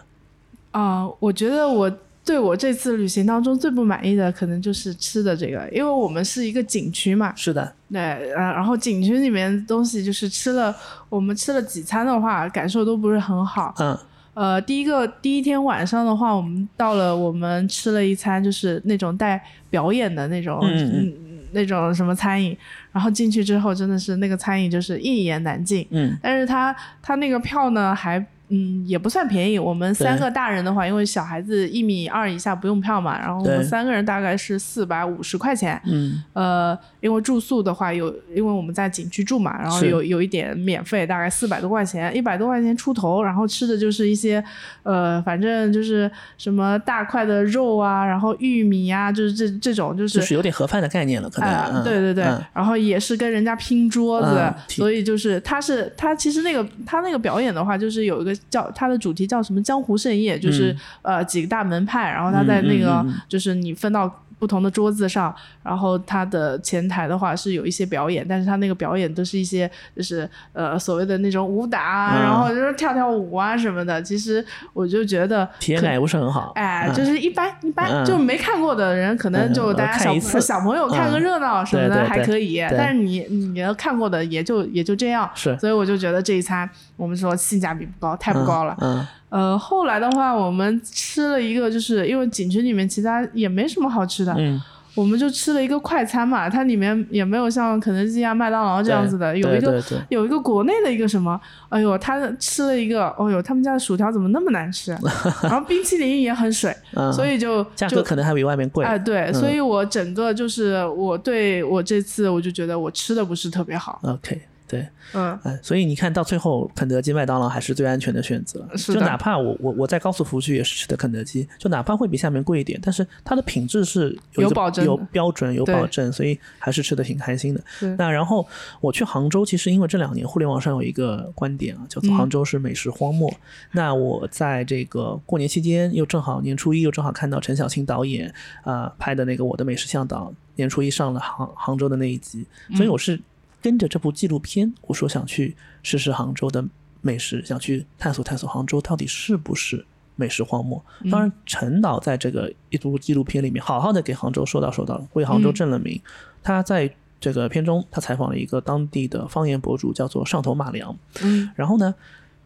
啊、我觉得我对我这次旅行当中最不满意的可能就是吃的这个，因为我们是一个景区嘛，是的，对，呃，然后景区里面东西就是吃了，我们吃了几餐的话，感受都不是很好。嗯呃，第一个第一天晚上的话，我们到了，我们吃了一餐就是那种带表演的那种，嗯，那种什么餐饮，然后进去之后真的是那个餐饮就是一言难尽，嗯但是他他那个票呢还。嗯，也不算便宜。我们三个大人的话，因为小孩子一米二以下不用票嘛，然后我们三个人大概是四百五十块钱。嗯呃，因为住宿的话有，因为我们在景区住嘛，然后有有一点免费，大概四百多块钱，一百多块钱出头，然后吃的就是一些，呃，反正就是什么大块的肉啊，然后玉米啊，就是这这种就是。就是有点盒饭的概念了，可能。对对对，嗯然后也是跟人家拼桌子，嗯所以就是他是他其实那个他那个表演的话，就是有一个叫他的主题叫什么江湖盛宴，就是、呃几个大门派，然后他在那个、就是你分到不同的桌子上，然后他的前台的话是有一些表演，但是他那个表演都是一些就是呃所谓的那种武打啊，嗯。然后就是跳跳舞啊什么的。其实我就觉得体验感也不是很好。哎，嗯。就是一般一般，嗯。就没看过的人，可能就嗯大家小小朋友看个嗯。热闹什么的还可以，对但是你你要看过的也就也就这样，是。所以我就觉得这一餐我们说性价比不高，太不高了。嗯呃，后来的话，我们吃了一个，就是因为景区里面其他也没什么好吃的，嗯，我们就吃了一个快餐嘛，它里面也没有像肯德基啊、麦当劳这样子的，有一个有一个国内的一个什么，哎呦，他吃了一个，哦呦，他们家的薯条怎么那么难吃？然后冰淇淋也很水，嗯，所以就价就格可能还比外面贵。哎，对，嗯所以我整个就是我对我这次我就觉得我吃的不是特别好。OK，对，嗯，哎，所以你看到最后，肯德基、麦当劳还是最安全的选择。就哪怕我我我在高速服务区也是吃的肯德基，就哪怕会比下面贵一点，但是它的品质是有有有保证有标准、有保证，所以还是吃的挺开心的。那然后我去杭州，其实因为这两年互联网上有一个观点啊，叫做嗯杭州是美食荒漠。那我在这个过年期间，又正好年初一又正好看到陈小青导演啊、呃拍的那个《我的美食向导》，年初一上了杭杭州的那一集，所以我是跟着这部纪录片，我说想去试试杭州的美食，想去探索探索杭州到底是不是。美食荒漠，当然，陈导在这个一部纪录片里面，好好的给杭州说道说道，为杭州嗯正了名。他在这个片中，他采访了一个当地的方言博主，叫做上头马良。嗯然后呢，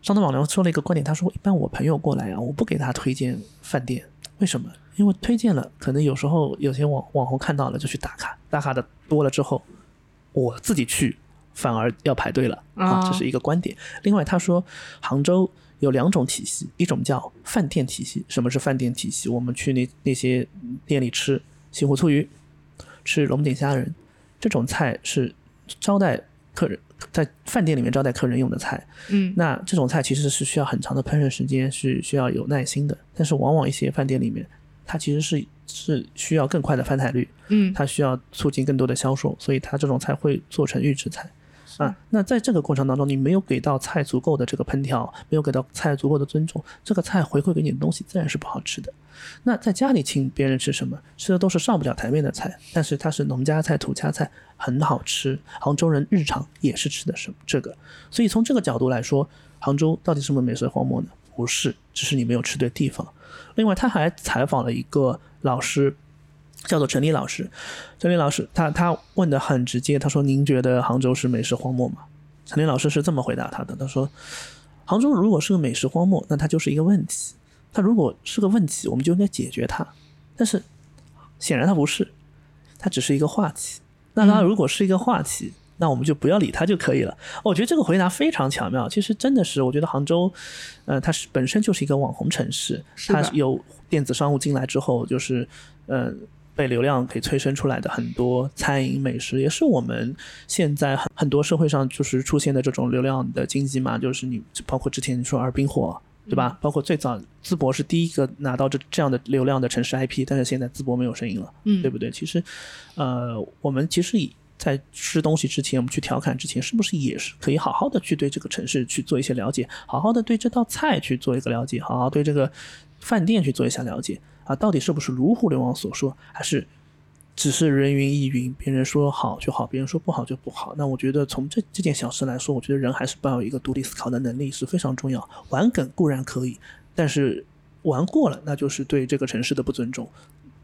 上头马良说了一个观点，他说：“一般我朋友过来啊，我不给他推荐饭店，为什么？因为推荐了，可能有时候有些网网红看到了就去打卡，打卡的多了之后，我自己去反而要排队了啊，啊这是一个观点。另外，他说杭州有两种体系，一种叫饭店体系。什么是饭店体系？我们去那那些店里吃西湖醋鱼，吃龙井虾仁，这种菜是招待客人在饭店里面招待客人用的菜。嗯那这种菜其实是需要很长的烹饪时间，是需要有耐心的。但是往往一些饭店里面，它其实是是需要更快的翻台率，嗯它需要促进更多的销售，所以它这种菜会做成预制菜。啊，那在这个过程当中，你没有给到菜足够的这个烹调，没有给到菜足够的尊重，这个菜回馈给你的东西自然是不好吃的。那在家里请别人吃什么，吃的都是上不了台面的菜，但是它是农家菜、土家菜，很好吃。杭州人日常也是吃的什这个，所以从这个角度来说，杭州到底是不是美食荒漠呢？不是，只是你没有吃对地方。另外，他还采访了一个老师，叫做陈立老师。陈立老师，他他问的很直接，他说：“您觉得杭州是美食荒漠吗？”陈立老师是这么回答他的，他说：“杭州如果是个美食荒漠，那它就是一个问题。它如果是个问题，我们就应该解决它。但是显然它不是，它只是一个话题。那它如果是一个话题，那我们就不要理他就可以了。我觉得这个回答非常巧妙。其实真的是，我觉得杭州，呃，它是本身就是一个网红城市，是它有电子商务进来之后，就是呃被流量给催生出来的很多餐饮美食，也是我们现在很很多社会上就是出现的这种流量的经济嘛，就是你包括之前你说尔滨火。对吧？包括最早淄博是第一个拿到这这样的流量的城市 IP，但是现在淄博没有声音了，嗯对不对？其实，呃，我们其实以在吃东西之前，我们去调侃之前，是不是也是可以好好的去对这个城市去做一些了解，好好的对这道菜去做一个了解，好好对这个饭店去做一下了解啊？到底是不是如互联网所说，还是只是人云亦云？别人说好就好，别人说不好就不好？那我觉得从这这件小事来说，我觉得人还是抱有一个独立思考的能力是非常重要。玩梗固然可以，但是玩过了，那就是对这个城市的不尊重。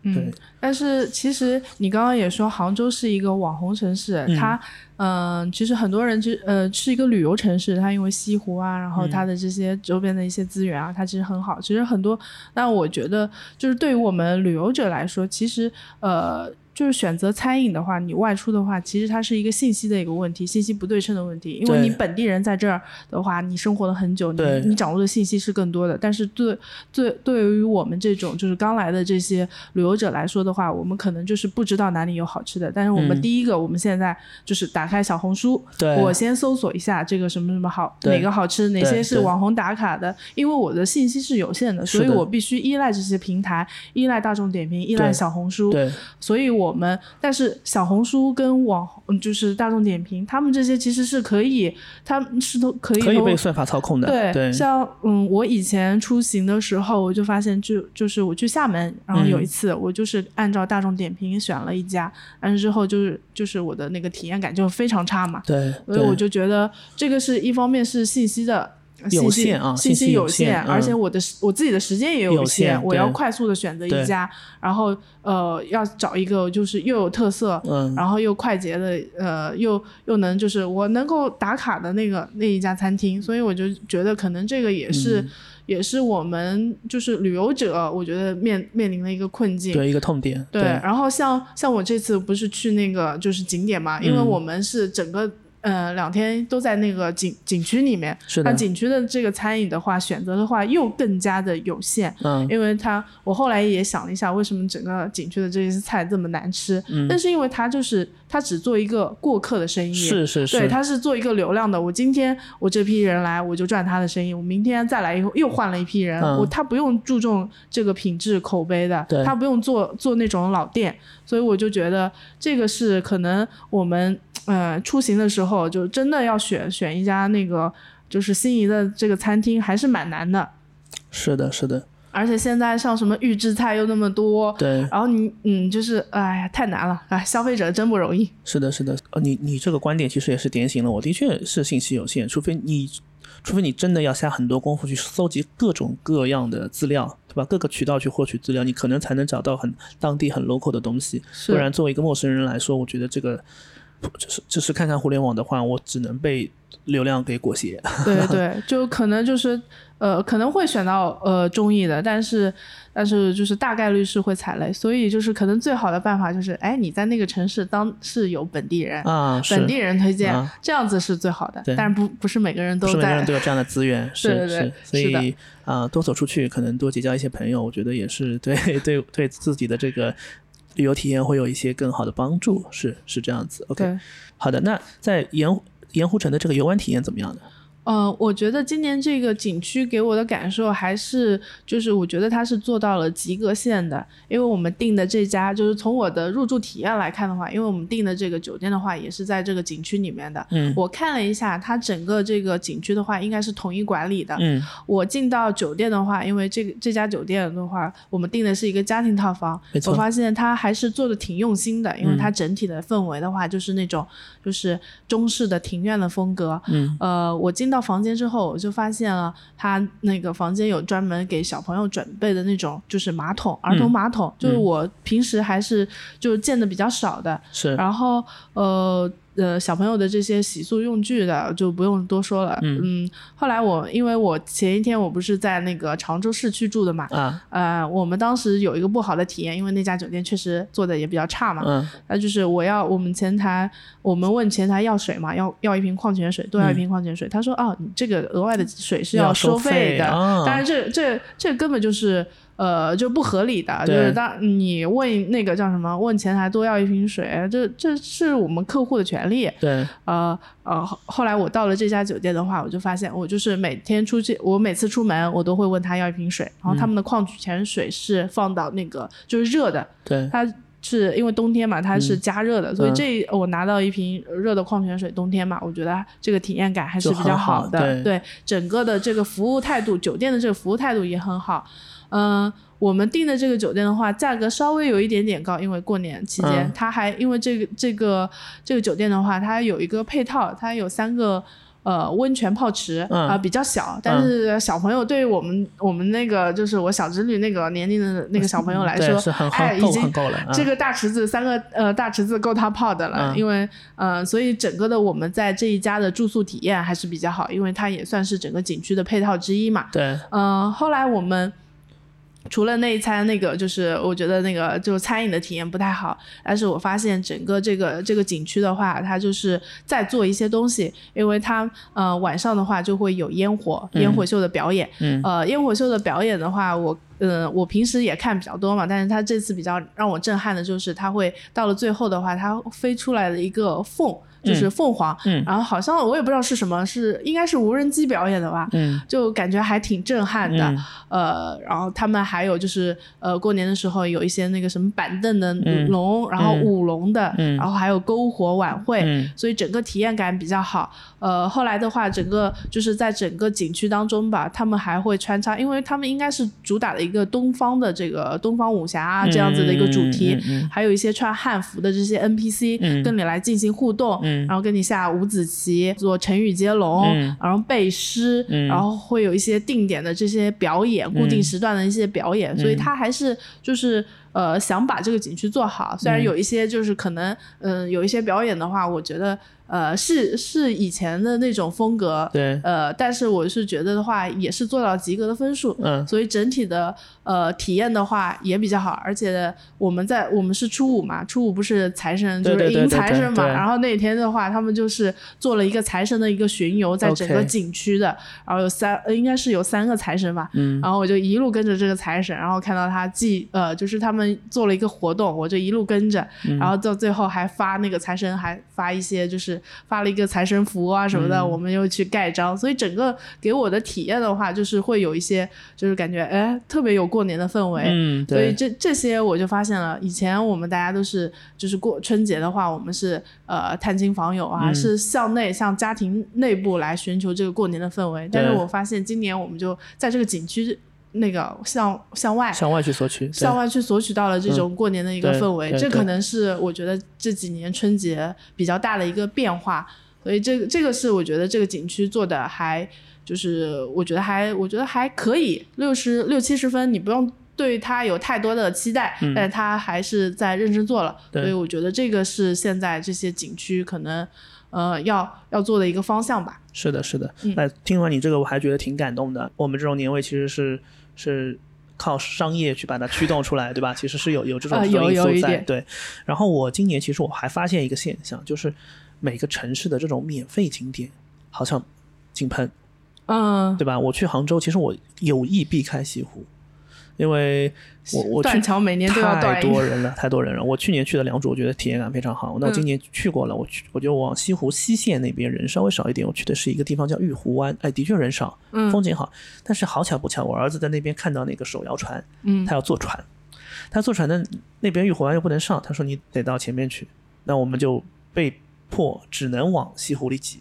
对嗯，但是其实你刚刚也说杭州是一个网红城市，嗯它嗯、呃其实很多人就呃是一个旅游城市，它因为西湖啊，然后嗯它的这些周边的一些资源啊，它其实很好。其实很多，但我觉得就是对于我们旅游者来说，其实呃。就是选择餐饮的话，你外出的话，其实它是一个信息的一个问题，信息不对称的问题。因为对你本地人在这儿的话，你生活了很久，你对你掌握的信息是更多的。但是对对对于我们这种就是刚来的这些旅游者来说的话，我们可能就是不知道哪里有好吃的。但是我们嗯第一个，我们现在就是打开小红书，对我先搜索一下这个什么什么好，哪个好吃，哪些是网红打卡的。因为我的信息是有限的，所以我必须依赖这些平台，依赖大众点评，依赖小红书。对，所以我们，但是小红书跟网红就是大众点评，他们这些其实是可以，他们是都可以都可以被算法操控的。对，对，像嗯，我以前出行的时候，我就发现就就是我去厦门，然后有嗯一次我就是按照大众点评选了一家，但是之后就是就是我的那个体验感就非常差嘛，对，所以我就觉得这个是一方面是信息的。有信息限啊信信息有有限而且嗯我的时我自己的时间也有限，限我要快速的选择一家，然后呃要找一个就是又有特色，嗯，然后又快捷的，呃，又又能就是我能够打卡的那个那一家餐厅，所以我就觉得可能这个也是、嗯也是我们就是旅游者，我觉得面面临的一个困境。对一个痛点。对，然后像像我这次不是去那个就是景点嘛，因为嗯我们是整个。呃，两天都在那个景景区里面，是的那景区的这个餐饮的话，选择的话又更加的有限，嗯因为它我后来也想了一下，为什么整个景区的这些菜这么难吃？嗯但是因为它就是他只做一个过客的生意，是是是，对，他是做一个流量的。我今天我这批人来，我就赚他的生意。我明天再来以后又换了一批人，我他不用注重这个品质口碑的，他不用做做那种老店。所以我就觉得这个是可能我们呃出行的时候就真的要选选一家那个就是心仪的这个餐厅还是蛮难的。是的，是的。而且现在像什么预制菜又那么多，对，然后你嗯，就是哎呀，太难了，哎，消费者真不容易。是的，是的，呃，你你这个观点其实也是点醒了我，的确是信息有限，除非你，除非你真的要下很多功夫去搜集各种各样的资料，对吧？各个渠道去获取资料，你可能才能找到很当地很 local 的东西。不然，作为一个陌生人来说，我觉得这个，就是就是看看互联网的话，我只能被流量给裹挟。对对，就可能就是。呃，可能会选到呃中意的，但是但是就是大概率是会踩雷，所以就是可能最好的办法就是，哎，你在那个城市当是有本地人啊，本地人推荐，这样子是最好的。但是不不是每个人都在，每个人都有这样的资源，是对是，所以啊，多走出去，可能多结交一些朋友，我觉得也是对 对对自己的这个旅游体验会有一些更好的帮助，是是这样子。OK，好的，那在盐盐湖城的这个游玩体验怎么样呢？嗯，我觉得今年这个景区给我的感受还是，就是我觉得它是做到了及格线的，因为我们订的这家，就是从我的入住体验来看的话，因为我们订的这个酒店的话，也是在这个景区里面的。嗯，我看了一下，它整个这个景区的话，应该是统一管理的。嗯，我进到酒店的话，因为这个这家酒店的话，我们订的是一个家庭套房，我发现它还是做的挺用心的，因为它整体的氛围的话，就是那种就是中式的庭院的风格。嗯，呃，我进到房间之后，我就发现了他那个房间有专门给小朋友准备的那种，就是马桶，儿童马桶，就是我平时还是就是见的比较少的。是，然后呃。呃，小朋友的这些洗漱用具的就不用多说了。嗯，后来我因为我前一天我不是在那个常州市区住的嘛，啊，呃，我们当时有一个不好的体验，因为那家酒店确实做的也比较差嘛。嗯，那就是我要我们前台，我们问前台要水嘛，要要一瓶矿泉水，多要一瓶矿泉水。他说啊，你这个额外的水是要收费的。当然，这这这根本就是。呃，就不合理的，就是当你问那个叫什么，问前台多要一瓶水，这这是我们客户的权利。对，呃呃，后来我到了这家酒店的话，我就发现，我就是每天出去，我每次出门，我都会问他要一瓶水，然后他们的矿泉水是放到那个就是热的，对，它是因为冬天嘛，它是加热的，所以这我拿到一瓶热的矿泉水，冬天嘛，我觉得这个体验感还是比较好的。对，整个的这个服务态度，酒店的这个服务态度也很好。嗯，我们订的这个酒店的话，价格稍微有一点点高，因为过年期间，它还因为这个这个这个酒店的话，它有一个配套，它有三个呃温泉泡池啊，比较小，但是小朋友对于我们我们那个就是我小侄女那个年龄的那个小朋友来说，哎，已经够了，这个大池子三个呃大池子够他泡的了，因为呃，所以整个的我们在这一家的住宿体验还是比较好，因为它也算是整个景区的配套之一嘛。对，嗯，后来我们。除了那一餐，那个就是我觉得那个就是餐饮的体验不太好，但是我发现整个这个这个景区的话，它就是在做一些东西，因为它呃晚上的话就会有烟火烟火秀的表演，呃烟火秀的表演的话，我嗯我平时也看比较多嘛，但是它这次比较让我震撼的就是它会到了最后的话，它飞出来的一个凤。就是凤凰，然后好像我也不知道是什么，是应该是无人机表演的吧，就感觉还挺震撼的。呃，然后他们还有就是呃过年的时候有一些那个什么板凳的龙，然后舞龙的，然后还有篝火晚会，所以整个体验感比较好。呃，后来的话，整个就是在整个景区当中吧，他们还会穿插，因为他们应该是主打的一个东方的这个东方武侠啊这样子的一个主题，还有一些穿汉服的这些 NPC 跟你来进行互动。然后跟你下五子棋，做成语接龙，然后背诗，然后会有一些定点的这些表演，固定时段的一些表演，所以他还是就是呃想把这个景区做好。虽然有一些就是可能嗯有一些表演的话，我觉得。呃，是是以前的那种风格，对，呃，但是我是觉得的话，也是做到及格的分数，嗯，所以整体的呃体验的话也比较好，而且我们在我们是初五嘛，初五不是财神就是迎财神嘛，然后那天的话，他们就是做了一个财神的一个巡游，在整个景区的，然后有三应该是有三个财神吧，嗯，然后我就一路跟着这个财神，然后看到他既呃就是他们做了一个活动，我就一路跟着，然后到最后还发那个财神还发一些就是发了一个财神符啊什么的，我们又去盖章，所以整个给我的体验的话，就是会有一些就是感觉哎特别有过年的氛围，嗯，所以这这些我就发现了，以前我们大家都是就是过春节的话，我们是呃探亲访友啊，是校内向家庭内部来寻求这个过年的氛围，但是我发现今年我们就在这个景区。那个向向外向外去索取，向外去索取到了这种过年的一个氛围，这可能是我觉得这几年春节比较大的一个变化。所以这个这个是我觉得这个景区做的还就是我觉得还我觉得还可以，六十六七十分，你不用对它有太多的期待，但它还是在认真做了。所以我觉得这个是现在这些景区可能呃要要做的一个方向吧。是的，是的。那听完你这个，我还觉得挺感动的。我们这种年味其实是。是靠商业去把它驱动出来，对吧？其实是有有这种因素在。对，然后我今年其实我还发现一个现象，就是每个城市的这种免费景点好像井喷，嗯，对吧？我去杭州，其实我有意避开西湖。因为我我断桥每年都要太多人了，太多人了。我去年去的良渚，我觉得体验感非常好。那我今年去过了，我去，我就往西湖西线那边人稍微少一点。我去的是一个地方叫玉湖湾，哎，的确人少，风景好。但是好巧不巧，我儿子在那边看到那个手摇船，嗯，他要坐船，他坐船的那边玉湖湾又不能上，他说你得到前面去。那我们就被迫只能往西湖里挤，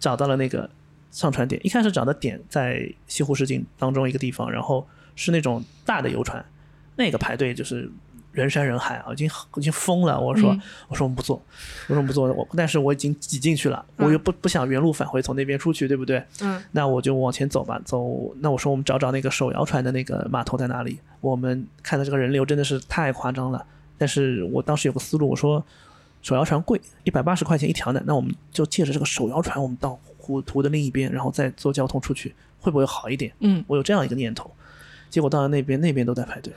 找到了那个上船点。一开始找的点在西湖市景当中一个地方，然后。是那种大的游船，那个排队就是人山人海啊，已经已经疯了。我说我说我们不坐，我说我们不坐，我但是我已经挤进去了，我又不不想原路返回，从那边出去，对不对？嗯，那我就往前走吧，走。那我说我们找找那个手摇船的那个码头在哪里？我们看到这个人流真的是太夸张了。但是我当时有个思路，我说手摇船贵，一百八十块钱一条呢，那我们就借着这个手摇船，我们到湖图的另一边，然后再坐交通出去，会不会好一点？嗯，我有这样一个念头。结果到了那边，那边都在排队。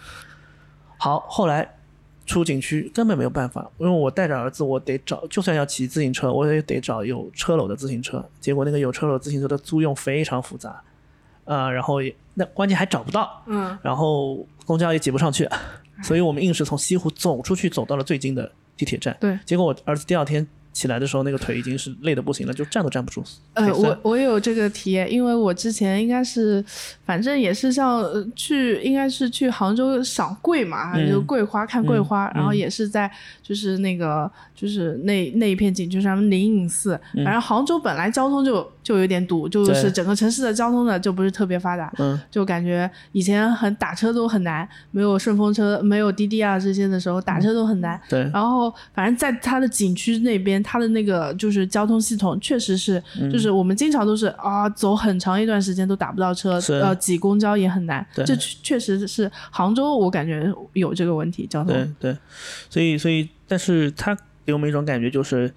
好，后来出景区根本没有办法，因为我带着儿子，我得找，就算要骑自行车，我也得找有车篓的自行车。结果那个有车篓自行车的租用非常复杂，啊，然后也那关键还找不到，嗯，然后公交也挤不上去，所以我们硬是从西湖走出去，走到了最近的地铁站。对，结果我儿子第二天。起来的时候，那个腿已经是累的不行了，就站都站不住。呃，我我有这个体验，因为我之前应该是，反正也是像去，应该是去杭州赏桂嘛，就桂花看桂花，然后也是在就是那个就是那那一片景区上灵隐寺。反正杭州本来交通就就有点堵，就是整个城市的交通呢就不是特别发达，就感觉以前很打车都很难，没有顺风车，没有滴滴啊这些的时候打车都很难。对，然后反正在它的景区那边。它的那个就是交通系统，确实是，就是我们经常都是啊，走很长一段时间都打不到车，呃，挤公交也很难。这确实是杭州，我感觉有这个问题，交通。对对，所以所以，但是它给我们一种感觉，就是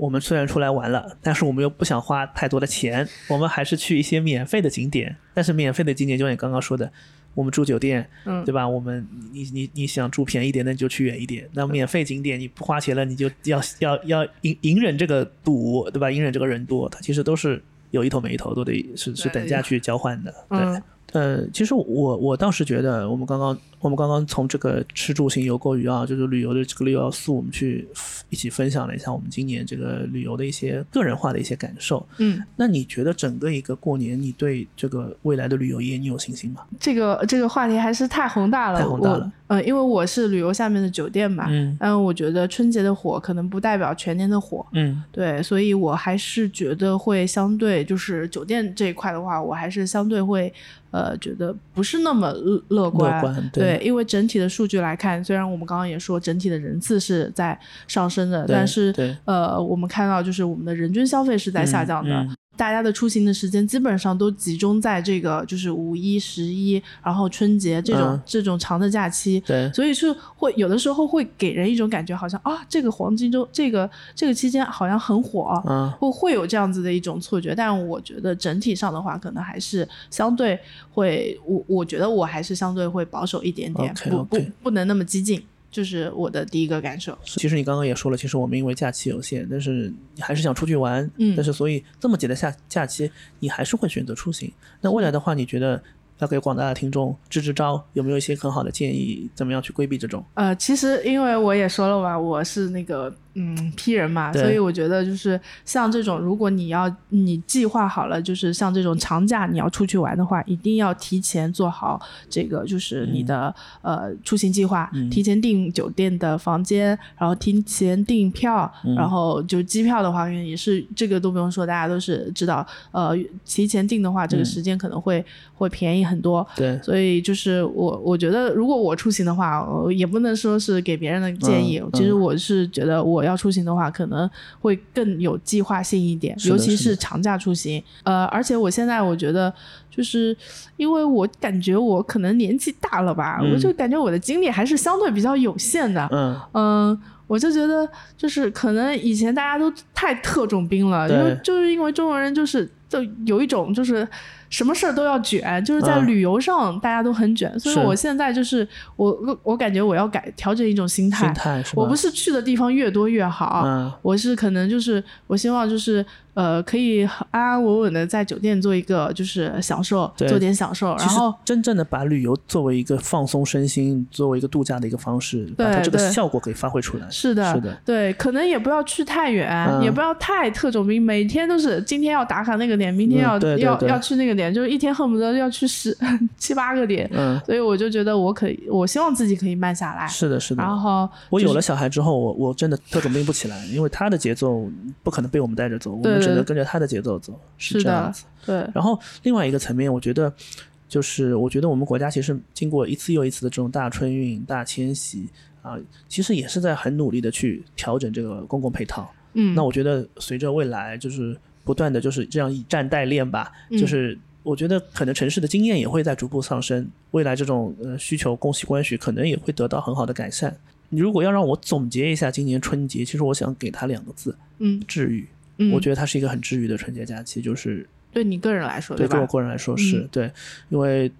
我们虽然出来玩了，但是我们又不想花太多的钱，我们还是去一些免费的景点。但是免费的景点，就像你刚刚说的。我们住酒店，对吧？我们你你你想住便宜点，那你就去远一点。那免费景点你不花钱了，你就要要要隐隐忍这个堵，对吧？隐忍这个人多，它其实都是有一头没一头，都得是是等价去交换的。对，呃，其实我我倒是觉得，我们刚刚。我们刚刚从这个吃住行游购娱啊，就是旅游的这个六要素，我们去一起分享了一下我们今年这个旅游的一些个人化的一些感受。嗯，那你觉得整个一个过年，你对这个未来的旅游业你有信心吗？这个这个话题还是太宏大了，太宏大了。呃，因为我是旅游下面的酒店嘛，嗯，嗯，我觉得春节的火可能不代表全年的火，嗯，对，所以我还是觉得会相对就是酒店这一块的话，我还是相对会呃觉得不是那么乐乐观，对，因为整体的数据来看，虽然我们刚刚也说整体的人次是在上升的，但是呃，我们看到就是我们的人均消费是在下降的。大家的出行的时间基本上都集中在这个就是五一、十一，然后春节这种、嗯这种长的假期。对，所以是会有的时候会给人一种感觉，好像啊，这个黄金周这个这个期间好像很火，嗯，会会有这样子的一种错觉。但我觉得整体上的话，可能还是相对会，我我觉得我还是相对会保守一点点不不不能那么激进，就是我的第一个感受。其实你刚刚也说了，其实我们因为假期有限，但是你还是想出去玩，嗯但是所以这么紧的假假期，你还是会选择出行。那未来的话，你觉得要给广大的听众支支招，有没有一些很好的建议，怎么样去规避这种？呃，其实因为我也说了嘛，我是那个嗯 P 人嘛，所以我觉得就是像这种，如果你要你计划好了，就是像这种长假你要出去玩的话，一定要提前做好这个就是你的、呃出行计划，提前订酒店的房间，然后提前订票，然后就机票的话也是这个都不用说，大家都是知道，呃，提前订的话，这个时间可能会、会便宜很多。对，所以就是我，我觉得如果我出行的话，呃也不能说是给别人的建议。嗯其实我是觉得我要出行的话，可能会更有计划性一点，尤其是长假出行。呃，而且我现在我觉得，就是因为我感觉我可能年纪大了吧，嗯我就感觉我的精力还是相对比较有限的。嗯，嗯，我就觉得就是可能以前大家都太特种兵了，因为就是因为中国人就是就有一种就是什么事儿都要卷，就是在嗯。旅游上大家都很卷，所以我现在就是我我我感觉我要改调整一种心态，心态？我不是去的地方越多越好，嗯。我是可能就是我希望就是呃可以安安稳稳的在酒店做一个就是享受，做点享受，然后真正的把旅游作为一个放松身心，作为一个度假的一个方式，把它这个效果给发挥出来。是的，是的，对，可能也不要去太远，嗯。也不要太特种兵，每天都是今天要打卡那个点，明天要、要要去那个点，就是一天恨不得要去十 七八个点，嗯，所以我就觉得我可以，我希望自己可以慢下来，是的，是的。然后我有了小孩之后，我我真的特种兵不起来，因为他的节奏不可能被我们带着走，对们只能跟着他的节奏走，是这样子。，对，然后另外一个层面，我觉得就是我觉得我们国家其实经过一次又一次的这种大春运、大迁徙啊，其实也是在很努力的去调整这个公共配套。嗯，那我觉得随着未来就是不断的就是这样以战代练吧，嗯就是我觉得可能城市的经验也会在逐步上升，未来这种呃需求供需关系可能也会得到很好的改善。你如果要让我总结一下今年春节，其实我想给它两个字：嗯治愈。嗯，我觉得它是一个很治愈的春节假期，就是对你个人来说，对，对我？个人来说是、嗯对，因为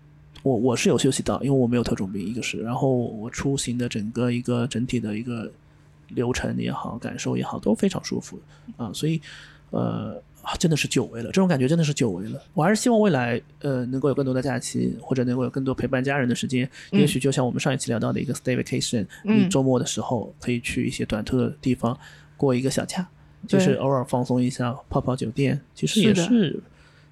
我我是有休息到，因为我没有特种兵，一个是，然后我出行的整个一个整体的一个流程也好，感受也好，都非常舒服啊，所以呃。啊真的是久违了，这种感觉真的是久违了。我还是希望未来，呃，能够有更多的假期，或者能够有更多陪伴家人的时间。也许就像我们上一期聊到的一个 stay vacation，、嗯你周末的时候可以去一些短途的地方过一个小假，就是偶尔放松一下，泡泡酒店，其实也是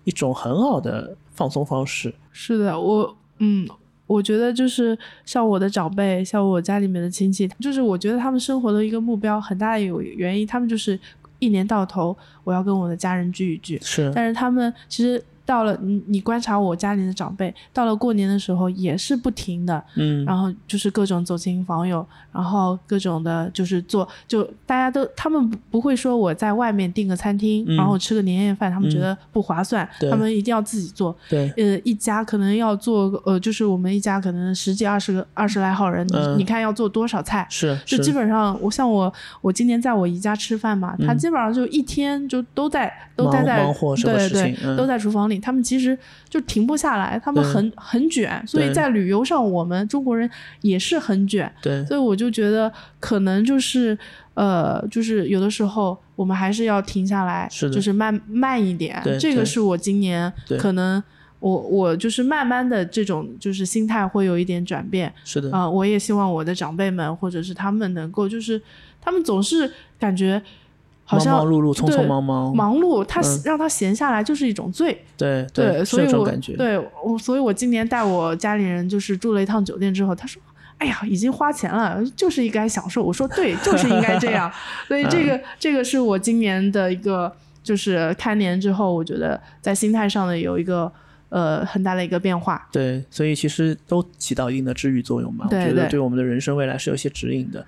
一种很好的放松方式。是的，我嗯。我觉得就是像我的长辈，像我家里面的亲戚，就是我觉得他们生活的一个目标很大有原因，他们就是一年到头我要跟我的家人聚一聚，是，但是他们其实到了你你观察我家里的长辈，到了过年的时候也是不停的，嗯，然后就是各种走亲访友，然后各种的就是做，就大家都他们不不会说我在外面订个餐厅，嗯然后吃个年夜饭，他们觉得不划算，对他们一定要自己做。对，呃，一家可能要做个呃，就是我们一家可能十几二十个二十来号人，嗯你看要做多少菜？是，就基本上，我像我，我今年在我姨家吃饭嘛，他基本上就一天就都在都待在对对事情嗯都在厨房里，他们其实就停不下来，他们很很卷，所以在旅游上，我们中国人也是很卷，对，所以我就觉得可能就是呃，就是有的时候我们还是要停下来，是就是慢慢一点对，这个是我今年可能。我我就是慢慢的这种就是心态会有一点转变，是的，啊、我也希望我的长辈们或者是他们能够，就是他们总是感觉好忙像忙碌碌，匆匆忙忙，忙碌，他、嗯让他闲下来就是一种罪。对对，所以我这种感觉，对我，所以我今年带我家里人就是住了一趟酒店之后，他说。哎呀，已经花钱了，就是应该享受。我说对，就是应该这样。所以这个、嗯这个是我今年的一个，就是开年之后，我觉得在心态上的有一个呃很大的一个变化。对，所以其实都起到一定的治愈作用嘛。对我觉得对对我们的人生未来是有一些指引的。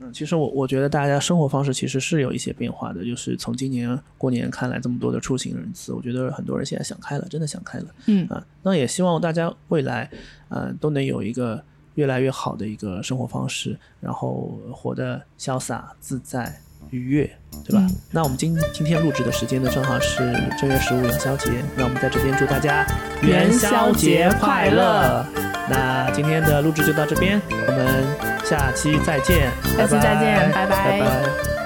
嗯，其实我我觉得大家生活方式其实是有一些变化的，就是从今年过年看来这么多的出行人次，我觉得很多人现在想开了，真的想开了。嗯啊，那也希望大家未来，呃、都能有一个越来越好的一个生活方式，然后活得潇洒自在。愉悦，对吧？嗯那我们今今天录制的时间呢，正好是正月十五元宵节。那我们在这边祝大家元宵节快乐！那今天的录制就到这边，我们下期再见，下期再见拜拜拜拜拜